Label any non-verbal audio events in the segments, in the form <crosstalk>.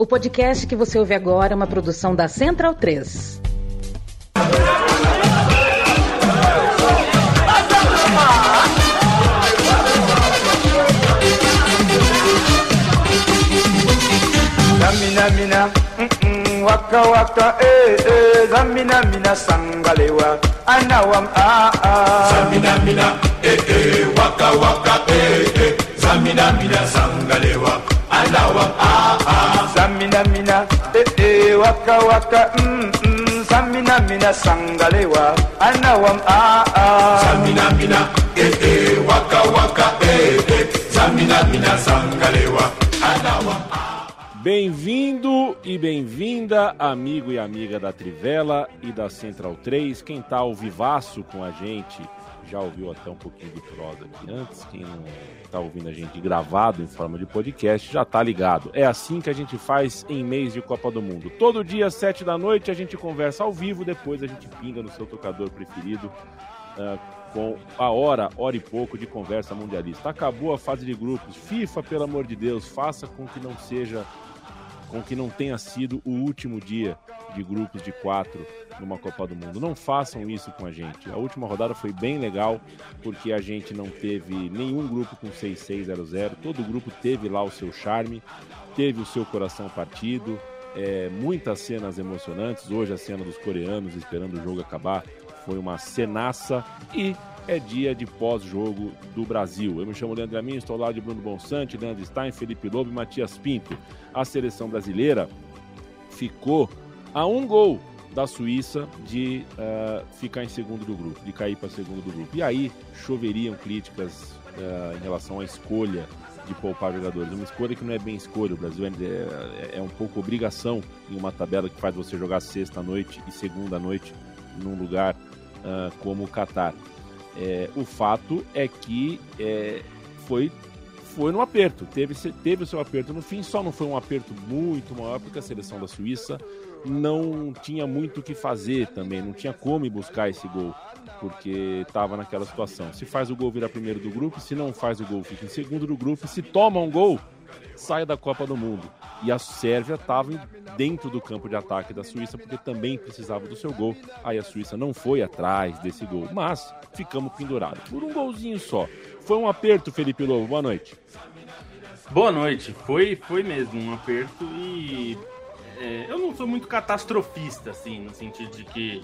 O podcast que você ouve agora é uma produção da Central 3. Zamina mina, mm -mm, waka waka, eh eh, zamina mina sangalewa, anawam ah ah. Zamina mina, eh eh, waka waka, eh eh, zamina mina sangalewa, anawam ah ah. Zamina mina, eh eh, waka waka, mm mm, zamina mina sangalewa, anawam ah ah. Zamina mina, eh eh, waka waka, eh eh, zamina mina sangalewa, anawam ah. Bem-vindo e bem-vinda, amigo e amiga da Trivela e da Central 3. Quem tá ao vivaço com a gente já ouviu até um pouquinho de prosa aqui antes. Quem não tá ouvindo a gente gravado em forma de podcast já tá ligado. É assim que a gente faz em mês de Copa do Mundo. Todo dia, sete da noite, a gente conversa ao vivo, depois a gente pinga no seu tocador preferido. Uh, com a hora, hora e pouco de conversa mundialista. Acabou a fase de grupos. FIFA, pelo amor de Deus, faça com que não seja com que não tenha sido o último dia de grupos de quatro numa Copa do Mundo. Não façam isso com a gente. A última rodada foi bem legal, porque a gente não teve nenhum grupo com 6-6-0-0. Todo grupo teve lá o seu charme, teve o seu coração partido. É, muitas cenas emocionantes. Hoje a cena dos coreanos esperando o jogo acabar foi uma cenaça e é dia de pós-jogo do Brasil. Eu me chamo Leandro Amin, estou lá de Bruno Bonsante, Leandro Stein, Felipe Lobo e Matias Pinto. A seleção brasileira ficou a um gol da Suíça de uh, ficar em segundo do grupo, de cair para segundo do grupo. E aí choveriam críticas uh, em relação à escolha de poupar jogadores. Uma escolha que não é bem escolha. O Brasil é, é, é um pouco obrigação em uma tabela que faz você jogar sexta noite e segunda noite num lugar uh, como o Catar. É, o fato é que é, foi foi no aperto, teve, teve o seu aperto no fim, só não foi um aperto muito maior porque a seleção da Suíça não tinha muito o que fazer também, não tinha como buscar esse gol, porque estava naquela situação. Se faz o gol, vira primeiro do grupo, se não faz o gol, fica em segundo do grupo, se toma um gol, sai da Copa do Mundo. E a Sérvia estava dentro do campo de ataque da Suíça porque também precisava do seu gol. Aí a Suíça não foi atrás desse gol, mas ficamos pendurados por um golzinho só. Foi um aperto, Felipe Lobo. Boa noite. Boa noite. Foi, foi mesmo um aperto e é, eu não sou muito catastrofista, assim, no sentido de que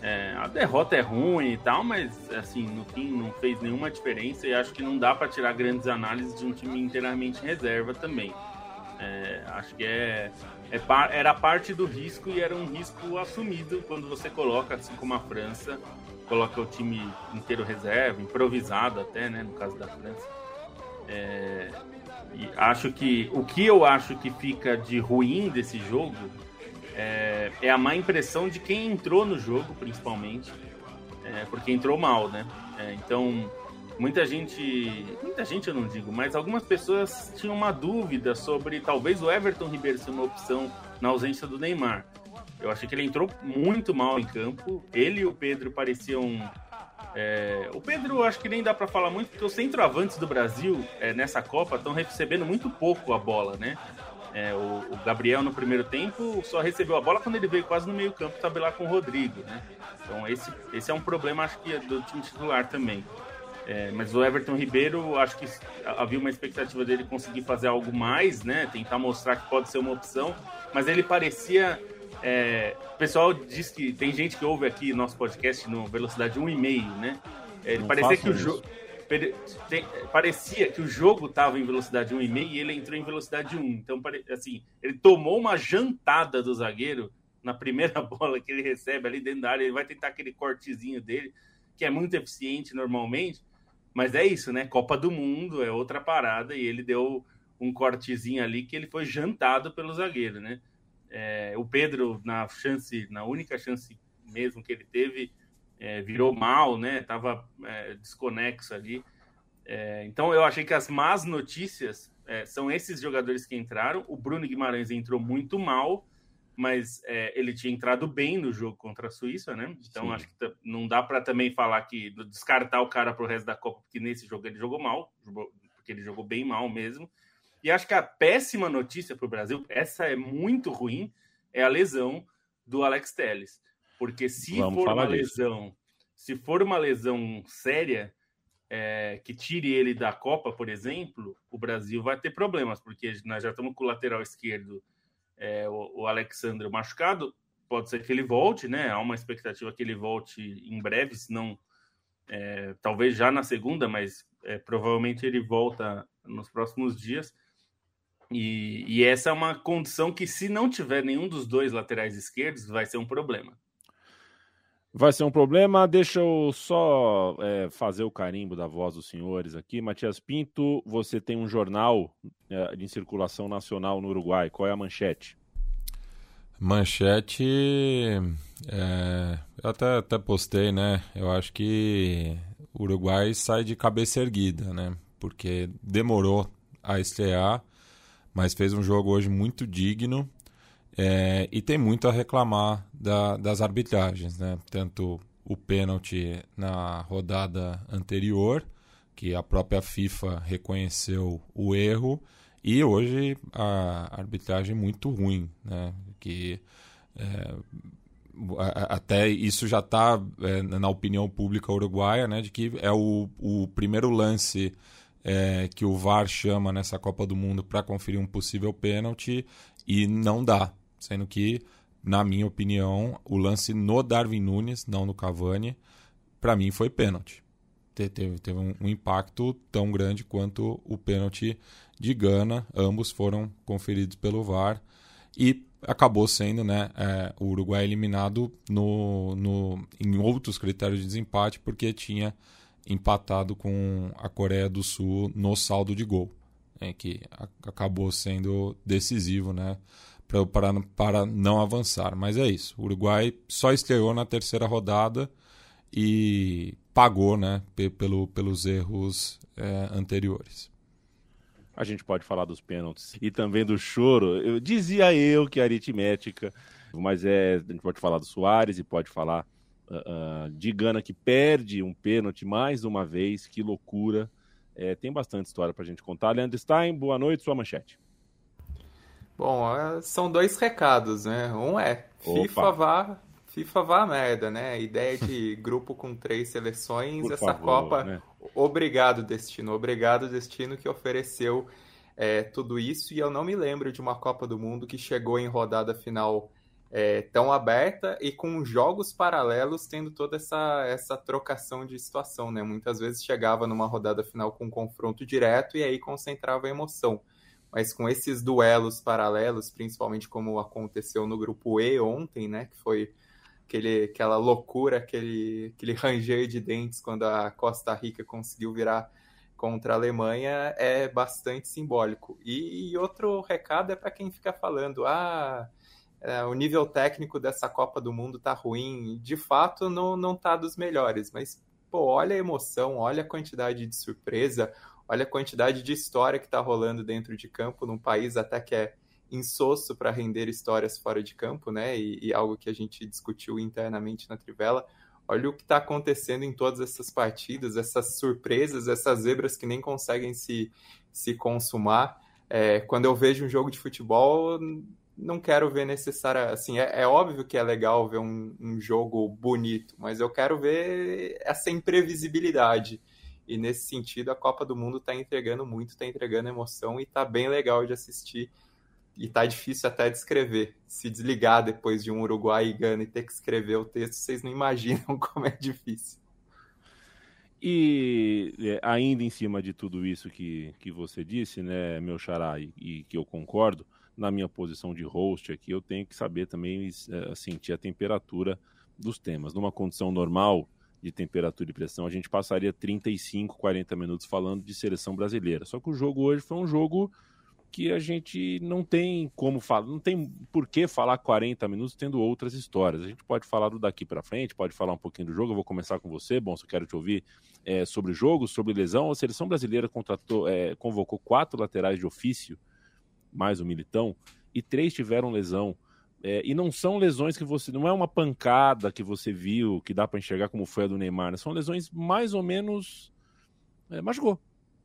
é, a derrota é ruim e tal, mas assim, no fim não fez nenhuma diferença e acho que não dá para tirar grandes análises de um time inteiramente reserva também. É, acho que é, é, era parte do risco e era um risco assumido quando você coloca, assim como a França, coloca o time inteiro reserva, improvisado até, né, no caso da França. É, e acho que o que eu acho que fica de ruim desse jogo é, é a má impressão de quem entrou no jogo, principalmente, é, porque entrou mal, né? É, então muita gente, muita gente eu não digo, mas algumas pessoas tinham uma dúvida sobre talvez o Everton Ribeiro ser uma opção na ausência do Neymar. Eu achei que ele entrou muito mal em campo. Ele e o Pedro pareciam. É... O Pedro, acho que nem dá para falar muito, porque os centroavantes do Brasil é, nessa Copa estão recebendo muito pouco a bola, né? É, o, o, Gabriel no primeiro tempo só recebeu a bola quando ele veio quase no meio campo tabelar com o Rodrigo, né? Então esse, esse é um problema, acho que, do time titular também. É, mas o Everton Ribeiro, acho que havia uma expectativa dele conseguir fazer algo mais, né? Tentar mostrar que pode ser uma opção, mas ele parecia. É, o pessoal diz que tem gente que ouve aqui nosso podcast no velocidade 1,5, né? É, ele parecia que o jogo. Parecia que o jogo estava em velocidade 1,5 e ele entrou em velocidade 1. Então, assim, ele tomou uma jantada do zagueiro na primeira <laughs> bola que ele recebe ali dentro da área. Ele vai tentar aquele cortezinho dele, que é muito eficiente normalmente mas é isso, né? Copa do Mundo é outra parada e ele deu um cortezinho ali que ele foi jantado pelo zagueiro, né? É, o Pedro, na chance, na única chance mesmo que ele teve, é, virou mal, né? Tava é, desconexo ali. É, então eu achei que as más notícias é, são esses jogadores que entraram. O Bruno Guimarães entrou muito mal mas é, ele tinha entrado bem no jogo contra a Suíça, né? Então Sim. acho que não dá para também falar que descartar o cara para o resto da Copa, porque nesse jogo ele jogou mal, porque ele jogou bem mal mesmo. E acho que a péssima notícia para o Brasil, essa é muito ruim, é a lesão do Alex Telles. Porque se Vamos for uma disso. lesão, se for uma lesão séria, é, que tire ele da Copa, por exemplo, o Brasil vai ter problemas, porque nós já estamos com o lateral esquerdo, é, o, o Alexandre machucado, pode ser que ele volte, né? Há uma expectativa que ele volte em breve, se não, é, talvez já na segunda, mas é, provavelmente ele volta nos próximos dias. E, e, essa é uma condição que, se não tiver nenhum dos dois laterais esquerdos, vai ser um problema. Vai ser um problema. Deixa eu só é, fazer o carimbo da voz dos senhores aqui. Matias Pinto, você tem um jornal é, de circulação nacional no Uruguai. Qual é a manchete? Manchete. É, eu até, até postei, né? Eu acho que o Uruguai sai de cabeça erguida, né? Porque demorou a estrear, mas fez um jogo hoje muito digno é, e tem muito a reclamar da, das arbitragens, né? Tanto o pênalti na rodada anterior, que a própria FIFA reconheceu o erro, e hoje a arbitragem muito ruim, né? Que é, até isso já está é, na opinião pública uruguaia, né? De que é o, o primeiro lance é, que o VAR chama nessa Copa do Mundo para conferir um possível pênalti e não dá sendo que, na minha opinião, o lance no Darwin Nunes, não no Cavani, para mim foi pênalti. Teve, teve um, um, impacto tão grande quanto o pênalti de Gana. Ambos foram conferidos pelo VAR e acabou sendo né, é, o Uruguai eliminado no, no, em outros critérios de desempate porque tinha empatado com a Coreia do Sul no saldo de gol, é, que acabou sendo decisivo né, para, para não avançar. Mas é isso. O Uruguai só estreou na terceira rodada e pagou né, pelo, pelos erros é, anteriores. A gente pode falar dos pênaltis e também do choro. Eu dizia eu que aritmética, mas é, a gente pode falar do Soares e pode falar uh, de Gana que perde um pênalti mais uma vez. Que loucura! É, tem bastante história para a gente contar. Leandro Stein, boa noite, sua manchete. Bom, são dois recados, né? Um é FIFA Opa. vá, FIFA vá a merda, né? A ideia de <laughs> grupo com três seleções, Por essa favor, Copa. Né? Obrigado, Destino. Obrigado, Destino, que ofereceu é, tudo isso. E eu não me lembro de uma Copa do Mundo que chegou em rodada final é, tão aberta e com jogos paralelos tendo toda essa, essa trocação de situação, né? Muitas vezes chegava numa rodada final com um confronto direto e aí concentrava a emoção mas com esses duelos paralelos, principalmente como aconteceu no grupo E ontem, né, que foi aquele, aquela loucura, aquele, aquele ranger de dentes quando a Costa Rica conseguiu virar contra a Alemanha, é bastante simbólico. E, e outro recado é para quem fica falando, ah, é, o nível técnico dessa Copa do Mundo tá ruim. De fato, não, não tá dos melhores, mas pô, olha a emoção, olha a quantidade de surpresa, Olha a quantidade de história que está rolando dentro de campo, num país até que é insosso para render histórias fora de campo, né? E, e, algo que a gente discutiu internamente na Trivela. Olha o que está acontecendo em todas essas partidas, essas surpresas, essas zebras que nem conseguem se, se consumar. É, quando eu vejo um jogo de futebol, não quero ver necessária. Assim, é, é óbvio que é legal ver um, um jogo bonito, mas eu quero ver essa imprevisibilidade. E nesse sentido, a Copa do Mundo está entregando muito, está entregando emoção e está bem legal de assistir. E tá difícil até de escrever. Se desligar depois de um Uruguai e Gana e ter que escrever o texto, vocês não <laughs> imaginam como é difícil. E é, ainda em cima de tudo isso que, que você disse, né, meu xará, e, e que eu concordo, na minha posição de host aqui, eu tenho que saber também é, sentir a temperatura dos temas. Numa condição normal, de temperatura e pressão, a gente passaria 35, 40 minutos falando de seleção brasileira. Só que o jogo hoje foi um jogo que a gente não tem como falar, não tem por que falar 40 minutos tendo outras histórias. A gente pode falar do daqui para frente, pode falar um pouquinho do jogo. Eu vou começar com você, bom, eu quero te ouvir é, sobre o jogo, sobre lesão. A seleção brasileira contratou, é, convocou quatro laterais de ofício, mais o Militão, e três tiveram lesão. É, e não são lesões que você. Não é uma pancada que você viu, que dá para enxergar como foi a do Neymar. Né? São lesões mais ou menos. É, machucou.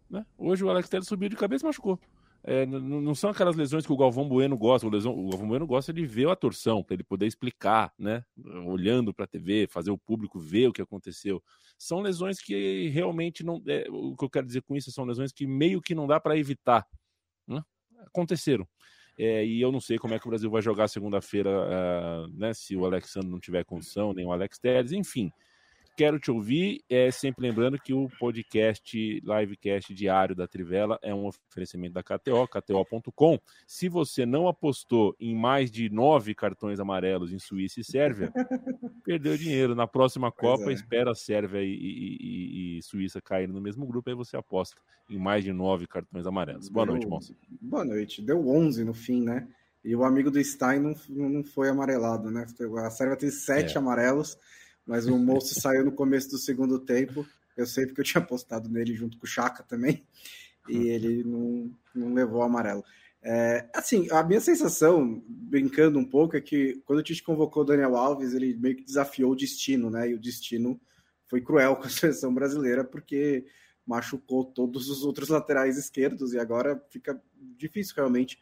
Né? Hoje o Alex Telles subiu de cabeça e machucou. É, não são aquelas lesões que o Galvão Bueno gosta. O, lesão, o Galvão Bueno gosta de ver a torção, para ele poder explicar, né? Olhando para a TV, fazer o público ver o que aconteceu. São lesões que realmente não. É, o que eu quero dizer com isso são lesões que meio que não dá para evitar. Né? Aconteceram. É, e eu não sei como é que o Brasil vai jogar segunda-feira, uh, né? Se o Alexandre não tiver condição, nem o Alex Telles, enfim. Quero te ouvir. É sempre lembrando que o podcast, livecast diário da Trivela é um oferecimento da KTO, KTO.com. Se você não apostou em mais de nove cartões amarelos em Suíça e Sérvia, <laughs> perdeu dinheiro. Na próxima Copa, é. espera a Sérvia e, e, e, e, Suíça caírem no mesmo grupo, aí você aposta em mais de nove cartões amarelos. Boa Deu... noite, moça. Boa noite. Deu 11 no fim, né? E o amigo do Stein não, não foi amarelado, né? A Sérvia tem sete é. amarelos mas o moço saiu no começo do segundo tempo. Eu sei porque eu tinha postado nele junto com o Chaka também, e uhum. ele não, não levou o amarelo. É, assim, a minha sensação, brincando um pouco, é que quando o Tite convocou o Daniel Alves, ele meio que desafiou o destino, né? E o destino foi cruel <laughs> com a seleção brasileira, porque machucou todos os outros laterais esquerdos e agora fica difícil realmente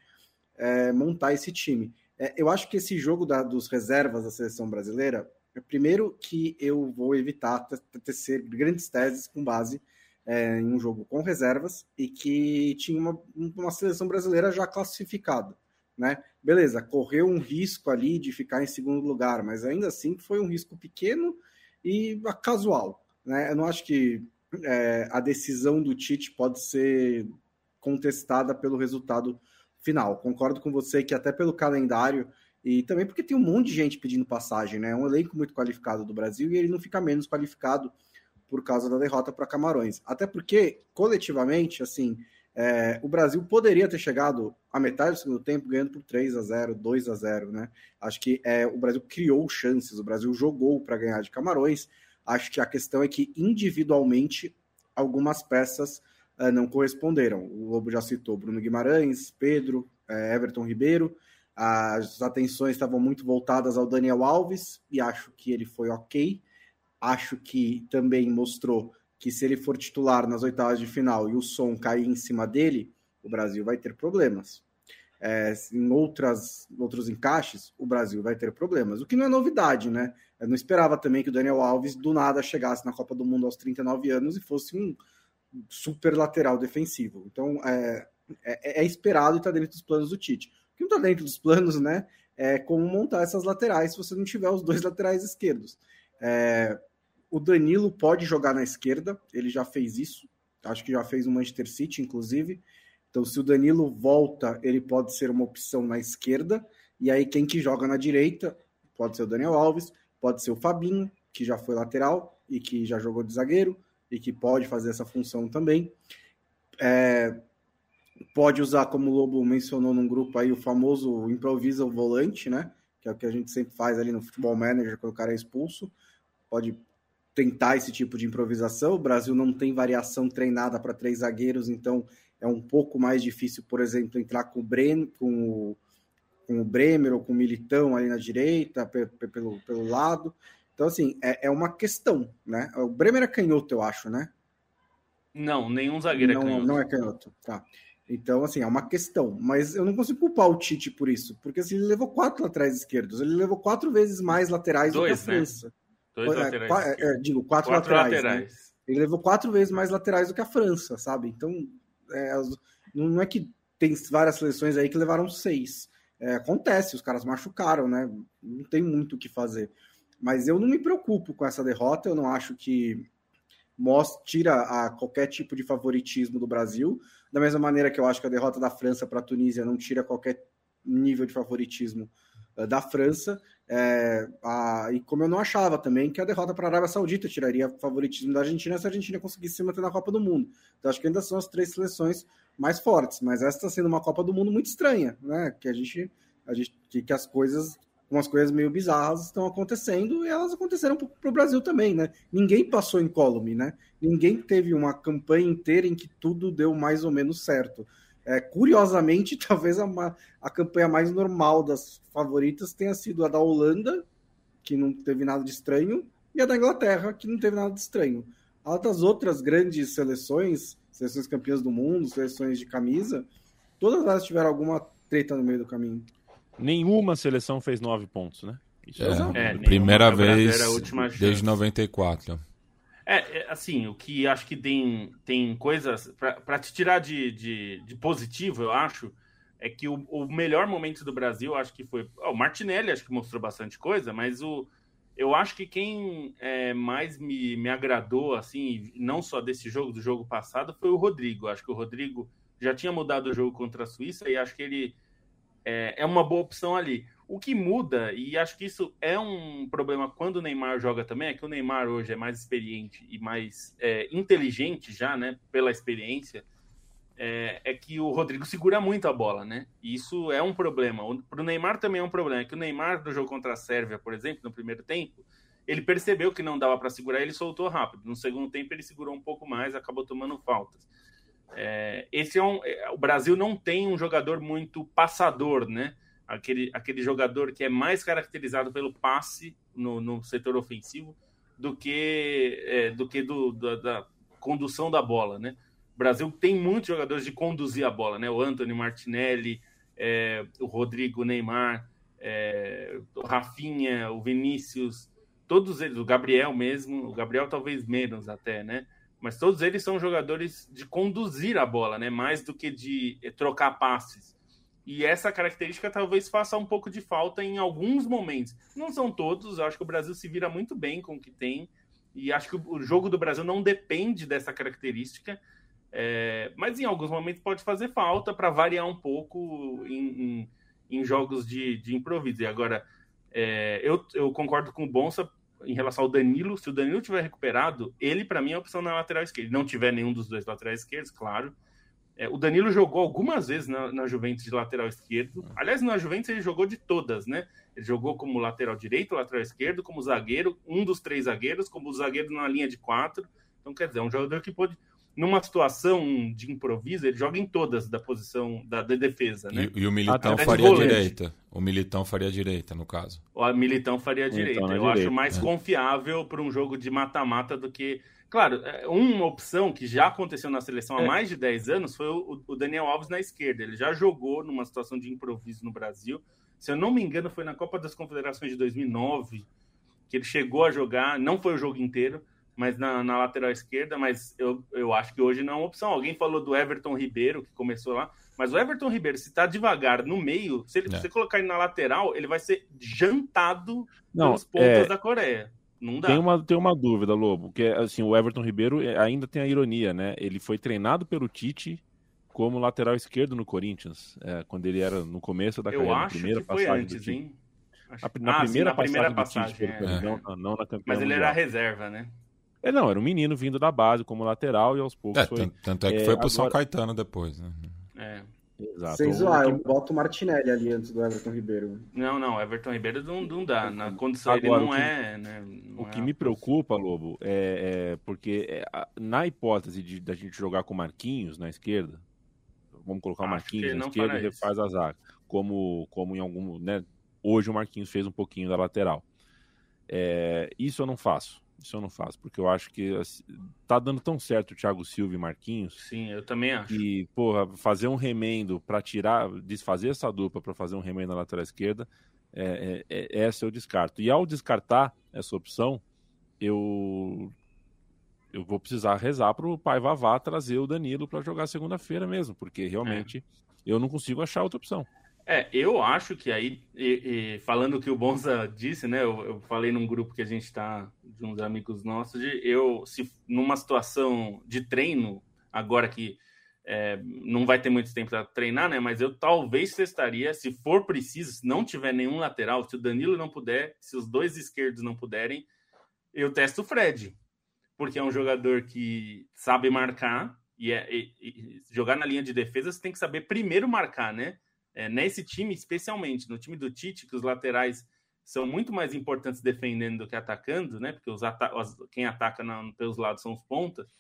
é, montar esse time. É, eu acho que esse jogo da, dos reservas da seleção brasileira Primeiro que eu vou evitar tecer grandes teses com base é, em um jogo com reservas e que tinha uma, uma seleção brasileira já classificada. Né? Beleza, correu um risco ali de ficar em segundo lugar, mas ainda assim foi um risco pequeno e casual. Né? Eu não acho que é, a decisão do Tite pode ser contestada pelo resultado final. Concordo com você que até pelo calendário e também porque tem um monte de gente pedindo passagem, né? É um elenco muito qualificado do Brasil e ele não fica menos qualificado por causa da derrota para Camarões. Até porque, coletivamente, assim, é, o Brasil poderia ter chegado à metade do segundo tempo ganhando por 3 a 0 2 a 0 né? Acho que é, o Brasil criou chances, o Brasil jogou para ganhar de Camarões. Acho que a questão é que, individualmente, algumas peças é, não corresponderam. O Lobo já citou Bruno Guimarães, Pedro, é, Everton Ribeiro. As atenções estavam muito voltadas ao Daniel Alves e acho que ele foi ok. Acho que também mostrou que se ele for titular nas oitavas de final e o som cair em cima dele, o Brasil vai ter problemas. É, em outras, outros encaixes, o Brasil vai ter problemas. O que não é novidade, né? Eu não esperava também que o Daniel Alves do nada chegasse na Copa do Mundo aos 39 anos e fosse um super lateral defensivo. Então é, é, é esperado e está dentro dos planos do Tite que não está dentro dos planos, né? É como montar essas laterais se você não tiver os dois laterais esquerdos. É, o Danilo pode jogar na esquerda, ele já fez isso, acho que já fez no Manchester City, inclusive. Então, se o Danilo volta, ele pode ser uma opção na esquerda, e aí quem que joga na direita pode ser o Daniel Alves, pode ser o Fabinho, que já foi lateral e que já jogou de zagueiro e que pode fazer essa função também. É, pode usar, como o Lobo mencionou num grupo aí, o famoso improvisa o volante, né? Que é o que a gente sempre faz ali no futebol manager quando o cara é expulso. Pode tentar esse tipo de improvisação. O Brasil não tem variação treinada para três zagueiros, então é um pouco mais difícil, por exemplo, entrar com o, Bren, com o, com o Bremer ou com o Militão ali na direita, pelo, pelo lado. Então, assim, é, é uma questão, né? O Bremer é canhoto, eu acho, né? Não, nenhum zagueiro é não, é canhoto. Não é canhoto, tá. Então, assim, é uma questão. Mas eu não consigo culpar o Tite por isso. Porque assim, ele levou quatro laterais esquerdos. Ele levou quatro vezes mais laterais Dois, do que a né? França. Dois é, laterais. É, digo, quatro, quatro laterais. Né? laterais. Né? Ele levou quatro vezes mais laterais do que a França, sabe? Então, é, não é que tem várias seleções aí que levaram seis. É, acontece, os caras machucaram, né? Não tem muito o que fazer. Mas eu não me preocupo com essa derrota. Eu não acho que mostra, tira a qualquer tipo de favoritismo do Brasil. Da mesma maneira que eu acho que a derrota da França para a Tunísia não tira qualquer nível de favoritismo uh, da França. É, a, e como eu não achava também que a derrota para a Arábia Saudita tiraria favoritismo da Argentina se a Argentina conseguisse se manter na Copa do Mundo. Então acho que ainda são as três seleções mais fortes, mas essa está sendo uma Copa do Mundo muito estranha, né? Que a gente, a gente que, que as coisas umas coisas meio bizarras estão acontecendo e elas aconteceram para o Brasil também, né? Ninguém passou incólume, né? Ninguém teve uma campanha inteira em que tudo deu mais ou menos certo. É, curiosamente, <laughs> talvez a, a campanha mais normal das favoritas tenha sido a da Holanda, que não teve nada de estranho, e a da Inglaterra, que não teve nada de estranho. A das outras grandes seleções, seleções campeãs do mundo, seleções de camisa, todas elas tiveram alguma treta no meio do caminho. Nenhuma seleção fez nove pontos, né? Isso é, é primeira vez desde 94. É, é, assim, o que acho que tem, tem coisas. para te tirar de, de, de, positivo, eu acho, é que o, o melhor momento do Brasil, acho que foi. o Martinelli, acho que mostrou bastante coisa, mas o, eu acho que quem é, mais me, me agradou, assim, não só desse jogo, do jogo passado, foi o Rodrigo. Acho que o Rodrigo já tinha mudado o jogo contra a Suíça e acho que ele é, é uma boa opção ali. O que muda, e acho que isso é um problema quando o Neymar joga também, é que o Neymar hoje é mais experiente e mais é, inteligente já, né, pela experiência, é, é, que o Rodrigo segura muito a bola, né? E isso é um problema. Para o Neymar também é um problema, é que o Neymar do jogo contra a Sérvia, por exemplo, no primeiro tempo, ele percebeu que não dava para segurar, ele soltou rápido. No segundo tempo ele segurou um pouco mais, acabou tomando faltas. É, esse é um, é, o Brasil não tem um jogador muito passador, né? Aquele, aquele jogador que é mais caracterizado pelo passe no, no setor ofensivo do que é, do que do, da, da, condução da bola, né? O Brasil tem muitos jogadores de conduzir a bola, né? O Anthony Martinelli, é, o Rodrigo Neymar, é, o Rafinha, o Vinícius, todos eles, o Gabriel mesmo, o Gabriel talvez menos até, né? Mas todos eles são jogadores de conduzir a bola, né? Mais do que de eh, trocar passes. E essa característica talvez faça um pouco de falta em alguns momentos. Não são todos, acho que o Brasil se vira muito bem com o que tem. E acho que o jogo do Brasil não depende dessa característica. É, mas em alguns momentos pode fazer falta para variar um pouco em, em, em jogos de, de, improviso. E agora, é, eu, eu concordo com o Bonsa em relação ao Danilo, se o Danilo tiver recuperado, ele para mim é a opção na lateral esquerda. Não tiver nenhum dos dois laterais esquerdos, claro. É, o Danilo jogou algumas vezes na, na, Juventus de lateral esquerdo. Aliás, na Juventus ele jogou de todas, né? Ele jogou como lateral direito, lateral esquerdo, como zagueiro, um dos três zagueiros, como zagueiro na linha de quatro. Então, quer dizer, é um jogador que pode numa situação de improviso, ele joga em todas da posição da, da defesa, né? E, e o Militão Até faria direita. O Militão faria direita, no caso. O Militão faria direita. Eu direita. acho mais é. confiável para um jogo de mata-mata do que. Claro, é, uma opção que já aconteceu na seleção há é. mais de 10 anos foi o, o Daniel Alves na esquerda. Ele já jogou numa situação de improviso no Brasil. Se eu não me engano, foi na Copa das Confederações de 2009 que ele chegou a jogar. Não foi o jogo inteiro mas na, na, lateral esquerda, mas eu, eu acho que hoje não é uma opção. Alguém falou do Everton Ribeiro, que começou lá, mas o Everton Ribeiro, se tá devagar no meio, se ele, é. você colocar ele na lateral, ele vai ser jantado não, pelos pontas é... da Coreia. Não dá. Tem uma, tem uma dúvida, Lobo, que assim, o Everton Ribeiro é, ainda tem a ironia, né? Ele foi treinado pelo Tite como lateral esquerdo no Corinthians, é, quando ele era no começo da eu carreira, acho primeira que foi passagem antes, Hein? Na, na, ah, primeira, sim, na primeira passagem, Tite, é. não, não, na Mas ele era reserva, né? É, não, era um menino vindo da base como lateral e aos poucos é, foi... Tanto, tanto é que é, foi pro agora... São Caetano depois, né? É. Exato. Sem zoar, eu boto o Martinelli ali antes do Everton Ribeiro. Não, não, Everton Ribeiro não, não dá. Na condição Agora, ele não que, é. Né, não o que é me preocupa, Lobo, é, é porque é, na hipótese de da gente jogar com Marquinhos na esquerda, vamos colocar o Marquinhos na esquerda e refaz a zaga. Como, como em algum. Né, hoje o Marquinhos fez um pouquinho da lateral. É, isso eu não faço. Isso eu não faço, porque eu acho que assim, tá dando tão certo o Thiago Silva e Marquinhos. Sim, eu também acho. E, porra, fazer um remendo para tirar, desfazer essa dupla para fazer um remendo na lateral esquerda, é, é, é, essa eu descarto. E ao descartar essa opção, eu eu vou precisar rezar para o pai Vavá trazer o Danilo para jogar segunda-feira mesmo, porque realmente é. eu não consigo achar outra opção. É, eu acho que aí, e, e, falando o que o Bonza disse, né? Eu, eu, falei num grupo que a gente está, de uns amigos nossos, de eu, se numa situação de treino, agora que é, não vai ter muito tempo para treinar, né? Mas eu talvez testaria, se for preciso, se não tiver nenhum lateral, se o Danilo não puder, se os dois esquerdos não puderem, eu testo o Fred, porque é um jogador que sabe marcar e, é, e, jogar na linha de defesa, você tem que saber primeiro marcar, né? É, nesse time, especialmente no time do Tite, que os laterais são muito mais importantes defendendo do que atacando, né? Porque os ata quem ataca na, pelos lados são os pontas.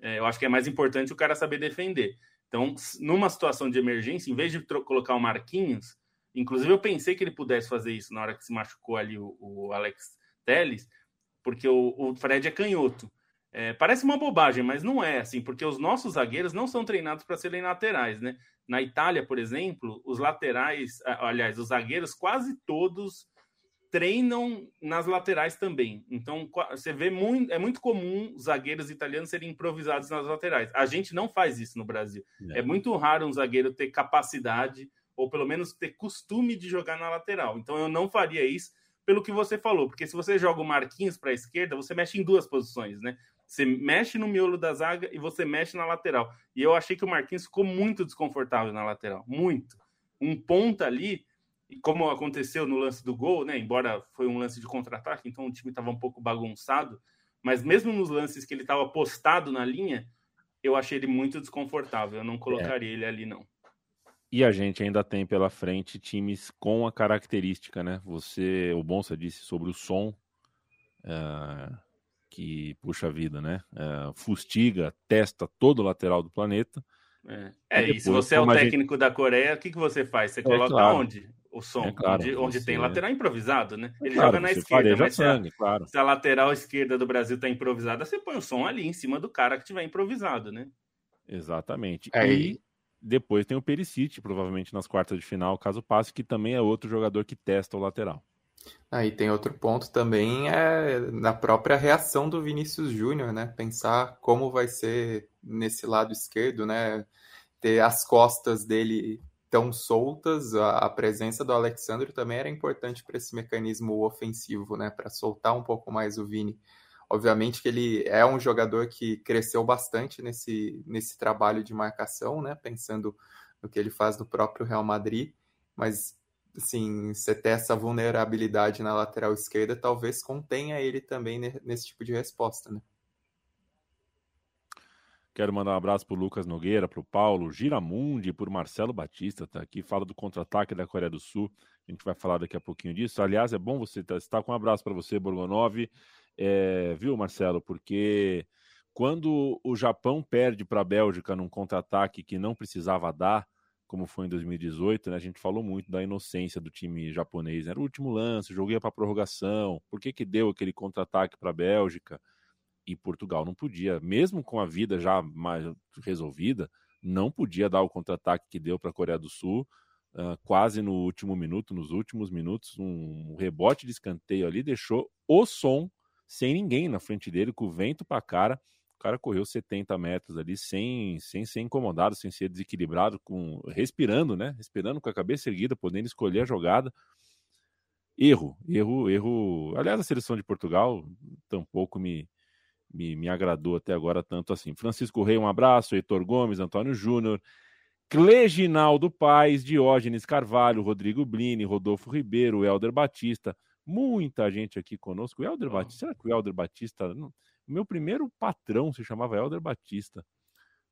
É, eu acho que é mais importante o cara saber defender. Então, numa situação de emergência, em vez de colocar o Marquinhos, inclusive eu pensei que ele pudesse fazer isso na hora que se machucou ali o, o Alex Telles, porque o, o Fred é canhoto. É, parece uma bobagem, mas não é assim, porque os nossos zagueiros não são treinados para serem laterais, né? Na Itália, por exemplo, os laterais, aliás, os zagueiros quase todos treinam nas laterais também. Então, você vê muito, é muito comum os zagueiros italianos serem improvisados nas laterais. A gente não faz isso no Brasil. É, é muito raro um zagueiro ter capacidade ou pelo menos ter costume de jogar na lateral. Então, eu não faria isso pelo que você falou, porque se você joga o Marquinhos para a esquerda, você mexe em duas posições, né? Você mexe no miolo da zaga e você mexe na lateral. E eu achei que o Marquinhos ficou muito desconfortável na lateral, muito. Um ponta ali, como aconteceu no lance do gol, né? Embora foi um lance de contra-ataque, então o time estava um pouco bagunçado, mas mesmo nos lances que ele estava postado na linha, eu achei ele muito desconfortável. Eu não colocaria é. ele ali, não. E a gente ainda tem pela frente times com a característica, né? Você, o Bonsa disse sobre o som, uh, que puxa vida, né? Uh, fustiga, testa todo o lateral do planeta. É, é depois, e se você é o técnico gente... da Coreia, o que, que você faz? Você é, coloca claro. onde? O som, é claro, onde, onde tem lateral improvisado, né? Ele claro, joga na esquerda, mas sangue, se, a, claro. se a lateral esquerda do Brasil está improvisada, você põe o som ali em cima do cara que tiver improvisado, né? Exatamente. É, e depois tem o Perisic, provavelmente nas quartas de final, caso passe, que também é outro jogador que testa o lateral. Aí ah, tem outro ponto também é na própria reação do Vinícius Júnior, né? Pensar como vai ser nesse lado esquerdo, né? Ter as costas dele tão soltas, a, a presença do Alexandre também era importante para esse mecanismo ofensivo, né? Para soltar um pouco mais o Vini. Obviamente que ele é um jogador que cresceu bastante nesse, nesse trabalho de marcação, né? Pensando no que ele faz no próprio Real Madrid, mas assim, você ter essa vulnerabilidade na lateral esquerda talvez contenha ele também nesse tipo de resposta, né? Quero mandar um abraço para o Lucas Nogueira, para o Paulo Giramundi, por Marcelo Batista, tá aqui, fala do contra-ataque da Coreia do Sul. A gente vai falar daqui a pouquinho disso. Aliás, é bom você estar com um abraço para você, Borgonov. É, viu, Marcelo? Porque quando o Japão perde para a Bélgica num contra-ataque que não precisava dar, como foi em 2018, né, a gente falou muito da inocência do time japonês. Era o último lance, o jogo ia para prorrogação. Por que, que deu aquele contra-ataque para a Bélgica? E Portugal não podia, mesmo com a vida já mais resolvida, não podia dar o contra-ataque que deu para a Coreia do Sul, uh, quase no último minuto, nos últimos minutos, um rebote de escanteio ali deixou o som sem ninguém na frente dele, com o vento para a cara. O cara correu 70 metros ali sem, sem ser incomodado, sem ser desequilibrado, com respirando, né? Respirando com a cabeça erguida, podendo escolher a jogada. Erro, erro, erro. Aliás, a seleção de Portugal tampouco me, me, me agradou até agora tanto assim. Francisco Rei, um abraço. Heitor Gomes, Antônio Júnior. Cleginaldo Paz, Diógenes Carvalho, Rodrigo Blini, Rodolfo Ribeiro, Helder Batista, muita gente aqui conosco. O Helder oh. Batista, será que o Helder Batista. O meu primeiro patrão se chamava Helder Batista,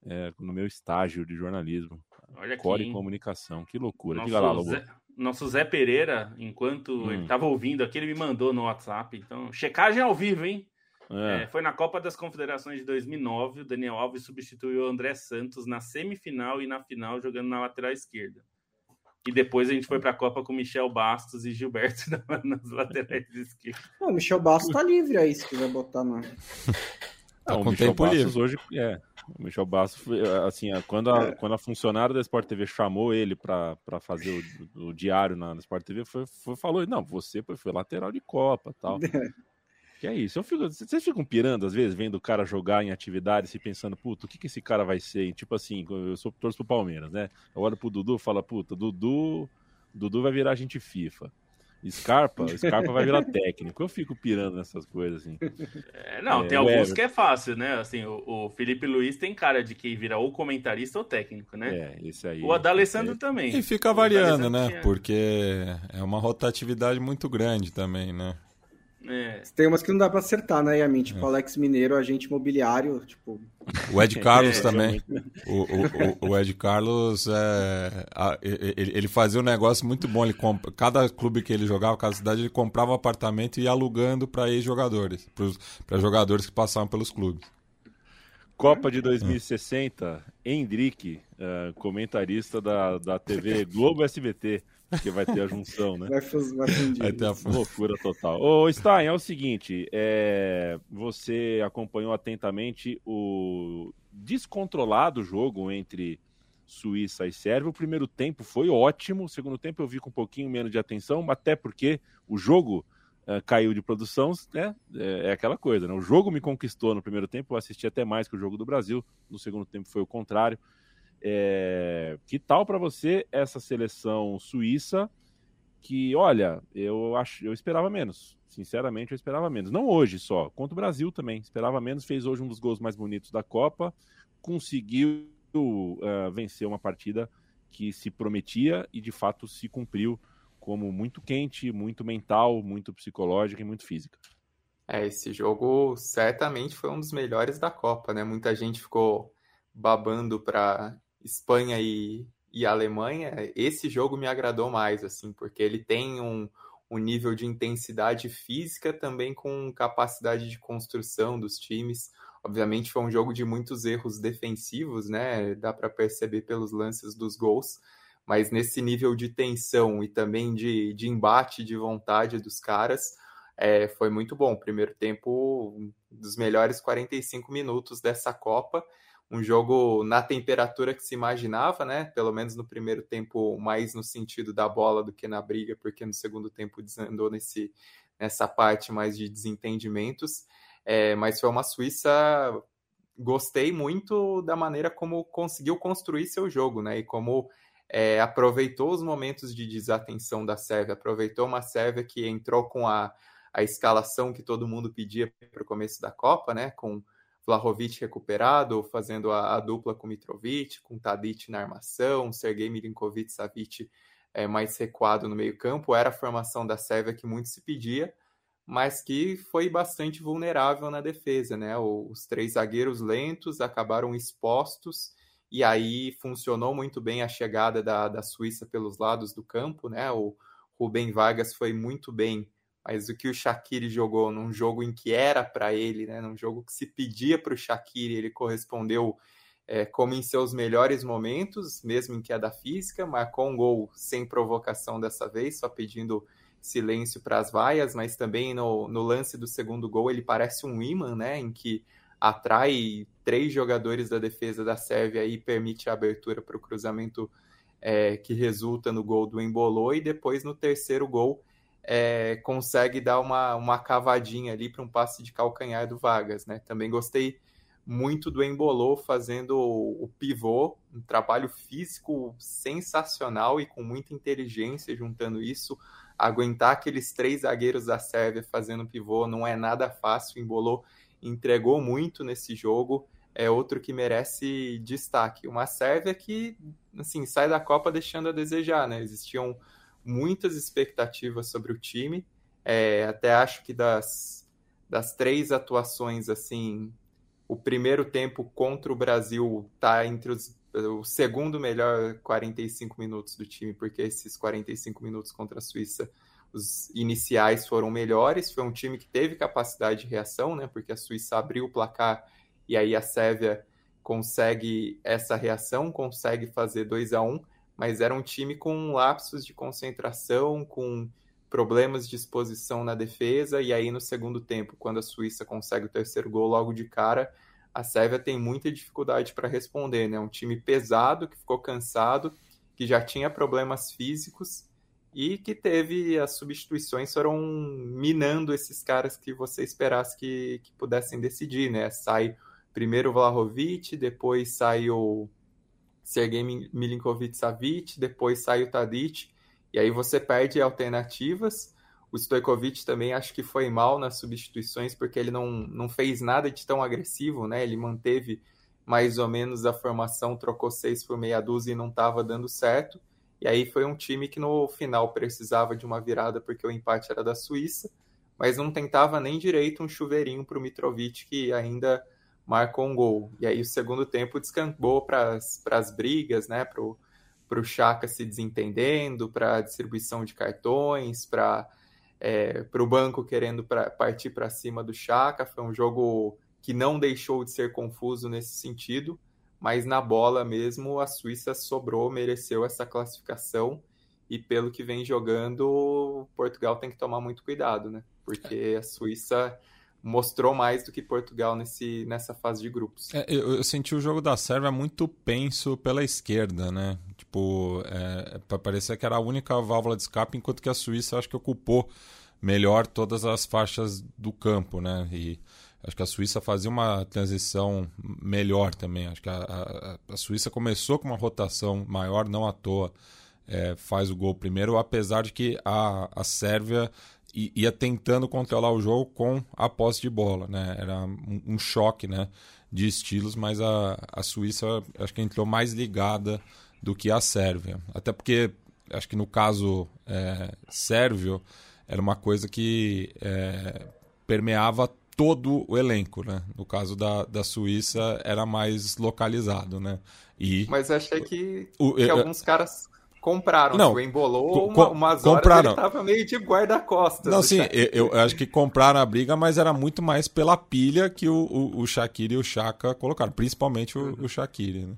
é, no meu estágio de jornalismo. Olha Core aqui, Comunicação, que loucura. Nosso Diga lá, Lobo. Zé, nosso Zé Pereira, enquanto hum. ele estava ouvindo aqui, ele me mandou no WhatsApp. Então, checagem ao vivo, hein? É. É, foi na Copa das Confederações de 2009. O Daniel Alves substituiu o André Santos na semifinal e na final, jogando na lateral esquerda. E depois a gente foi para a Copa com Michel Bastos e Gilberto <laughs> nas laterais esquerdas. O Michel Bastos tá livre aí, se quiser botar na. Tá Não, com o tempo Bastos livre. hoje é. O Michel Bastos, assim, quando a, é. quando a funcionária da Sport TV chamou ele para fazer o, o, diário na, na Sport TV, foi, foi, falou: Não, você foi, foi lateral de Copa tal. <laughs> Que é isso. Eu fico, vocês ficam pirando, às vezes, vendo o cara jogar em atividades e pensando, puta, o que, que esse cara vai ser? E, tipo assim, eu sou torço pro Palmeiras, né? Eu olho pro Dudu e falo, puta, Dudu, Dudu vai virar gente FIFA. Scarpa, <laughs> Scarpa vai virar técnico. Eu fico pirando nessas coisas, assim. É, não, é, tem alguns Everton. que é fácil, né? Assim, o, o, Felipe Luiz tem cara de que vira ou comentarista ou técnico, né? É, isso aí. O Adalessandro é. também. E fica variando, né? Tinha... Porque é uma rotatividade muito grande também, né? É. Tem umas que não dá pra acertar, né, Yamin? Tipo, é. Alex Mineiro, agente imobiliário, tipo... O Ed Carlos é, também. O, o, o, Ed Carlos, é, a, ele, ele, fazia um negócio muito bom. Ele comp... Cada clube que ele jogava, cada cidade, ele comprava um apartamento e ia alugando para ex-jogadores, para jogadores que passavam pelos clubes. Copa de 2060, Hendrick, uh, comentarista da, da TV <laughs> Globo SBT. Porque vai ter a junção, né? Vai, vai fundir. Vai ter a loucura total. Ô, Stein, é o seguinte: é... você acompanhou atentamente o descontrolado jogo entre Suíça e Sérvia. O primeiro tempo foi ótimo, o segundo tempo eu vi com um pouquinho menos de atenção, até porque o jogo uh, caiu de produção, né? É, é, aquela coisa, né? O jogo me conquistou no primeiro tempo, eu assisti até mais que o jogo do Brasil, no segundo tempo foi o contrário. É... Que tal para você essa seleção suíça? Que, olha, eu acho, eu esperava menos. Sinceramente, eu esperava menos. Não hoje só, contra o Brasil também. Esperava menos. Fez hoje um dos gols mais bonitos da Copa. Conseguiu uh, vencer uma partida que se prometia e de fato se cumpriu como muito quente, muito mental, muito psicológica e muito física. É, esse jogo certamente foi um dos melhores da Copa, né? Muita gente ficou babando para Espanha e, e Alemanha. Esse jogo me agradou mais, assim, porque ele tem um, um nível de intensidade física também com capacidade de construção dos times. Obviamente foi um jogo de muitos erros defensivos, né? Dá para perceber pelos lances dos gols, mas nesse nível de tensão e também de, de embate de vontade dos caras, é, foi muito bom. Primeiro tempo, dos melhores 45 minutos dessa Copa. Um jogo na temperatura que se imaginava, né? Pelo menos no primeiro tempo, mais no sentido da bola do que na briga, porque no segundo tempo desandou nesse, nessa parte mais de desentendimentos. É, mas foi uma Suíça. Gostei muito da maneira como conseguiu construir seu jogo, né? E como é, aproveitou os momentos de desatenção da Sérvia, aproveitou uma Sérvia que entrou com a, a escalação que todo mundo pedia para o começo da Copa, né? Com Vlahovic recuperado, fazendo a, a, dupla com Mitrovic, com Tadic na armação, Sergei Milinkovic-Savic é, mais recuado no meio campo. Era a formação da Sérvia que muito se pedia mas que foi bastante vulnerável na defesa, né? Os três zagueiros lentos acabaram expostos e aí funcionou muito bem a chegada da, da Suíça pelos lados do campo, né? O Rubem Vargas foi muito bem, mas o que o Shaqiri jogou num jogo em que era para ele, né? Num jogo que se pedia para o Shaqiri, ele correspondeu é, como em seus melhores momentos, mesmo em queda física, marcou um gol sem provocação dessa vez, só pedindo silêncio para as vaias, mas também no, no lance do segundo gol ele parece um imã, né, em que atrai três jogadores da defesa da Sérvia e permite a abertura para o cruzamento é, que resulta no gol do Embolou e depois no terceiro gol é, consegue dar uma, uma cavadinha ali para um passe de calcanhar do Vargas, né? Também gostei muito do Embolou fazendo o, o pivô, um trabalho físico sensacional e com muita inteligência juntando isso aguentar aqueles três zagueiros da Sérvia fazendo pivô não é nada fácil. Embolou entregou muito nesse jogo. É outro que merece destaque. Uma Sérvia que assim sai da Copa deixando a desejar, né? Existiam muitas expectativas sobre o time. É, até acho que das, das três atuações assim, o primeiro tempo contra o Brasil está entre os o segundo melhor 45 minutos do time, porque esses 45 minutos contra a Suíça, os iniciais foram melhores. Foi um time que teve capacidade de reação, né? Porque a Suíça abriu o placar e aí a Sérvia consegue essa reação, consegue fazer 2 a 1 mas era um time com lapsos de concentração, com problemas de exposição na defesa, e aí no segundo tempo, quando a Suíça consegue o terceiro gol logo de cara, a Sérvia tem muita dificuldade para responder, né? Um time pesado que ficou cansado, que já tinha problemas físicos e que teve as substituições foram minando esses caras que você esperasse que, que pudessem decidir, né? Sai primeiro o Vlahovic, depois sai o Sergei Milinkovic-Savic, depois sai o Tadic, e aí você perde alternativas o Stojkovic também acho que foi mal nas substituições, porque ele não, não fez nada de tão agressivo, né? Ele manteve mais ou menos a formação, trocou seis por meia dúzia e não estava dando certo. E aí foi um time que no final precisava de uma virada porque o empate era da Suíça, mas não tentava nem direito um chuveirinho para o Mitrovic, que ainda marcou um gol. E aí o segundo tempo descambou para as brigas, né? Para o Chaka se desentendendo, para a distribuição de cartões, para é, o banco querendo pra, partir para cima do Chaka. Foi um jogo que não deixou de ser confuso nesse sentido, mas na bola mesmo a Suíça sobrou, mereceu essa classificação. E pelo que vem jogando, Portugal tem que tomar muito cuidado, né? Porque a Suíça mostrou mais do que Portugal nesse, nessa fase de grupos. É, eu, eu, senti o jogo da Sérvia muito penso pela esquerda, né? Tipo, é, parecia que era a única válvula de escape, enquanto que a Suíça acho que ocupou melhor todas as faixas do campo, né? E acho que a Suíça fazia uma transição melhor também. Acho que a, a, a Suíça começou com uma rotação maior, não à toa. É, faz o gol primeiro, apesar de que a, a Sérvia ia tentando controlar o jogo com a posse de bola, né? Era um, um choque, né, de estilos, mas a, a Suíça acho que entrou mais ligada do que a Sérvia. Até porque acho que no caso é, sérvio era uma coisa que é, permeava todo o elenco, né? No caso da, da Suíça era mais localizado, né? E mas achei que, o, que eu, alguns caras compraram. Não, o embolou uma, umas compraram. horas ele tava meio de guarda-costas. Não, sim, eu, eu, acho que compraram a briga, mas era muito mais pela pilha que o, o, o Shaqiri e o Chaka colocaram, principalmente o, o Shaqiri, né?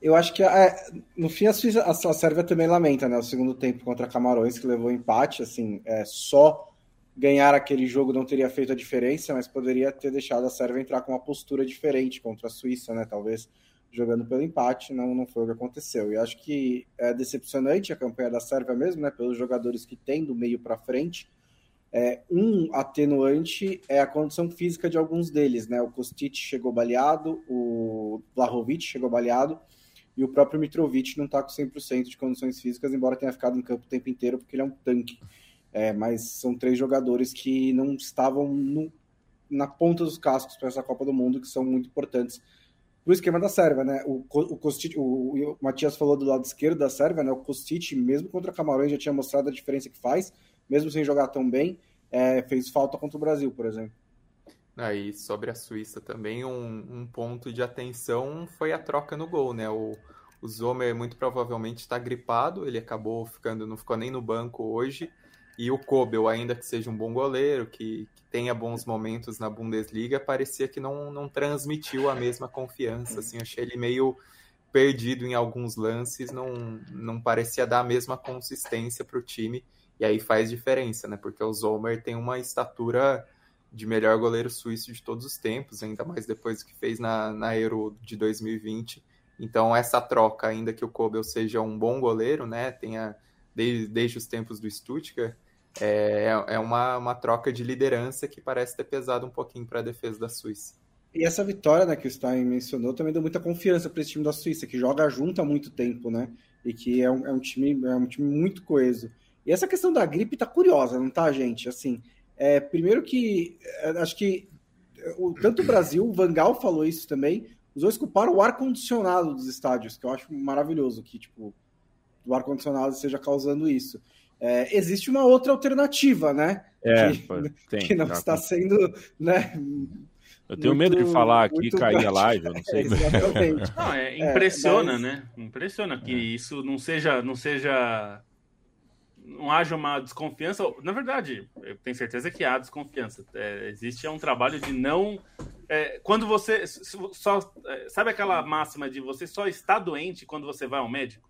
Eu acho que é, no fim a, Suíça, a, a Sérvia também lamenta, né? O segundo tempo contra Camarões, que levou empate, assim, é, só ganhar aquele jogo não teria feito a diferença, mas poderia ter deixado a Sérvia entrar com uma postura diferente contra a Suíça, né? Talvez jogando pelo empate, não, não foi o que aconteceu. E acho que é decepcionante a campanha da Sérvia mesmo, né, pelos jogadores que tem do meio para frente. É, um atenuante é a condição física de alguns deles, né? O Kostic chegou baleado, o Vlahovic chegou baleado e o próprio Mitrovic não está com 100% de condições físicas, embora tenha ficado em campo o tempo inteiro, porque ele é um tanque. É, mas são três jogadores que não estavam no, na ponta dos cascos para essa Copa do Mundo, que são muito importantes o esquema da Sérvia, né? O, o, Kostic, o, o Matias falou do lado esquerdo da Sérvia, né? O Kostic, mesmo contra Camarões, já tinha mostrado a diferença que faz, mesmo sem jogar tão bem, é, fez falta contra o Brasil, por exemplo. Aí, sobre a Suíça também, um, um, ponto de atenção foi a troca no gol, né? O, o Zomer muito provavelmente está gripado, ele acabou ficando, não ficou nem no banco hoje, e o Kobel, ainda que seja um bom goleiro, que, que, tenha bons momentos na Bundesliga, parecia que não, não transmitiu a mesma confiança. Assim, achei ele meio perdido em alguns lances, não, não parecia dar a mesma consistência para o time. E aí faz diferença, né? Porque o Zomer tem uma estatura de melhor goleiro suíço de todos os tempos, ainda mais depois do que fez na, na Euro de 2020. Então, essa troca, ainda que o Kobel seja um bom goleiro, né? Tenha desde, desde os tempos do Stuttgart, é, é uma, uma troca de liderança que parece ter pesado um pouquinho para a defesa da Suíça. E essa vitória né, que o Stein mencionou também deu muita confiança para esse time da Suíça, que joga junto há muito tempo, né? E que é um, é um, time, é um time muito coeso. E essa questão da gripe tá curiosa, não tá, gente? Assim, é, primeiro que é, acho que o, tanto o Brasil, o Vangal falou isso também, os dois culparam o ar-condicionado dos estádios, que eu acho maravilhoso que, tipo, o ar-condicionado esteja causando isso. É, existe uma outra alternativa, né? É, que, <laughs> tem, que não está sendo, né? Eu tenho muito, medo de falar aqui e cair a live, eu não sei. <laughs> exatamente. Não, é, impressiona, é, mas... né? Impressiona que é. isso não seja, não seja, não haja uma desconfiança. Na verdade, eu tenho certeza que há desconfiança. É, existe é um trabalho de não, é, quando você só sabe aquela máxima de você só está doente quando você vai ao médico.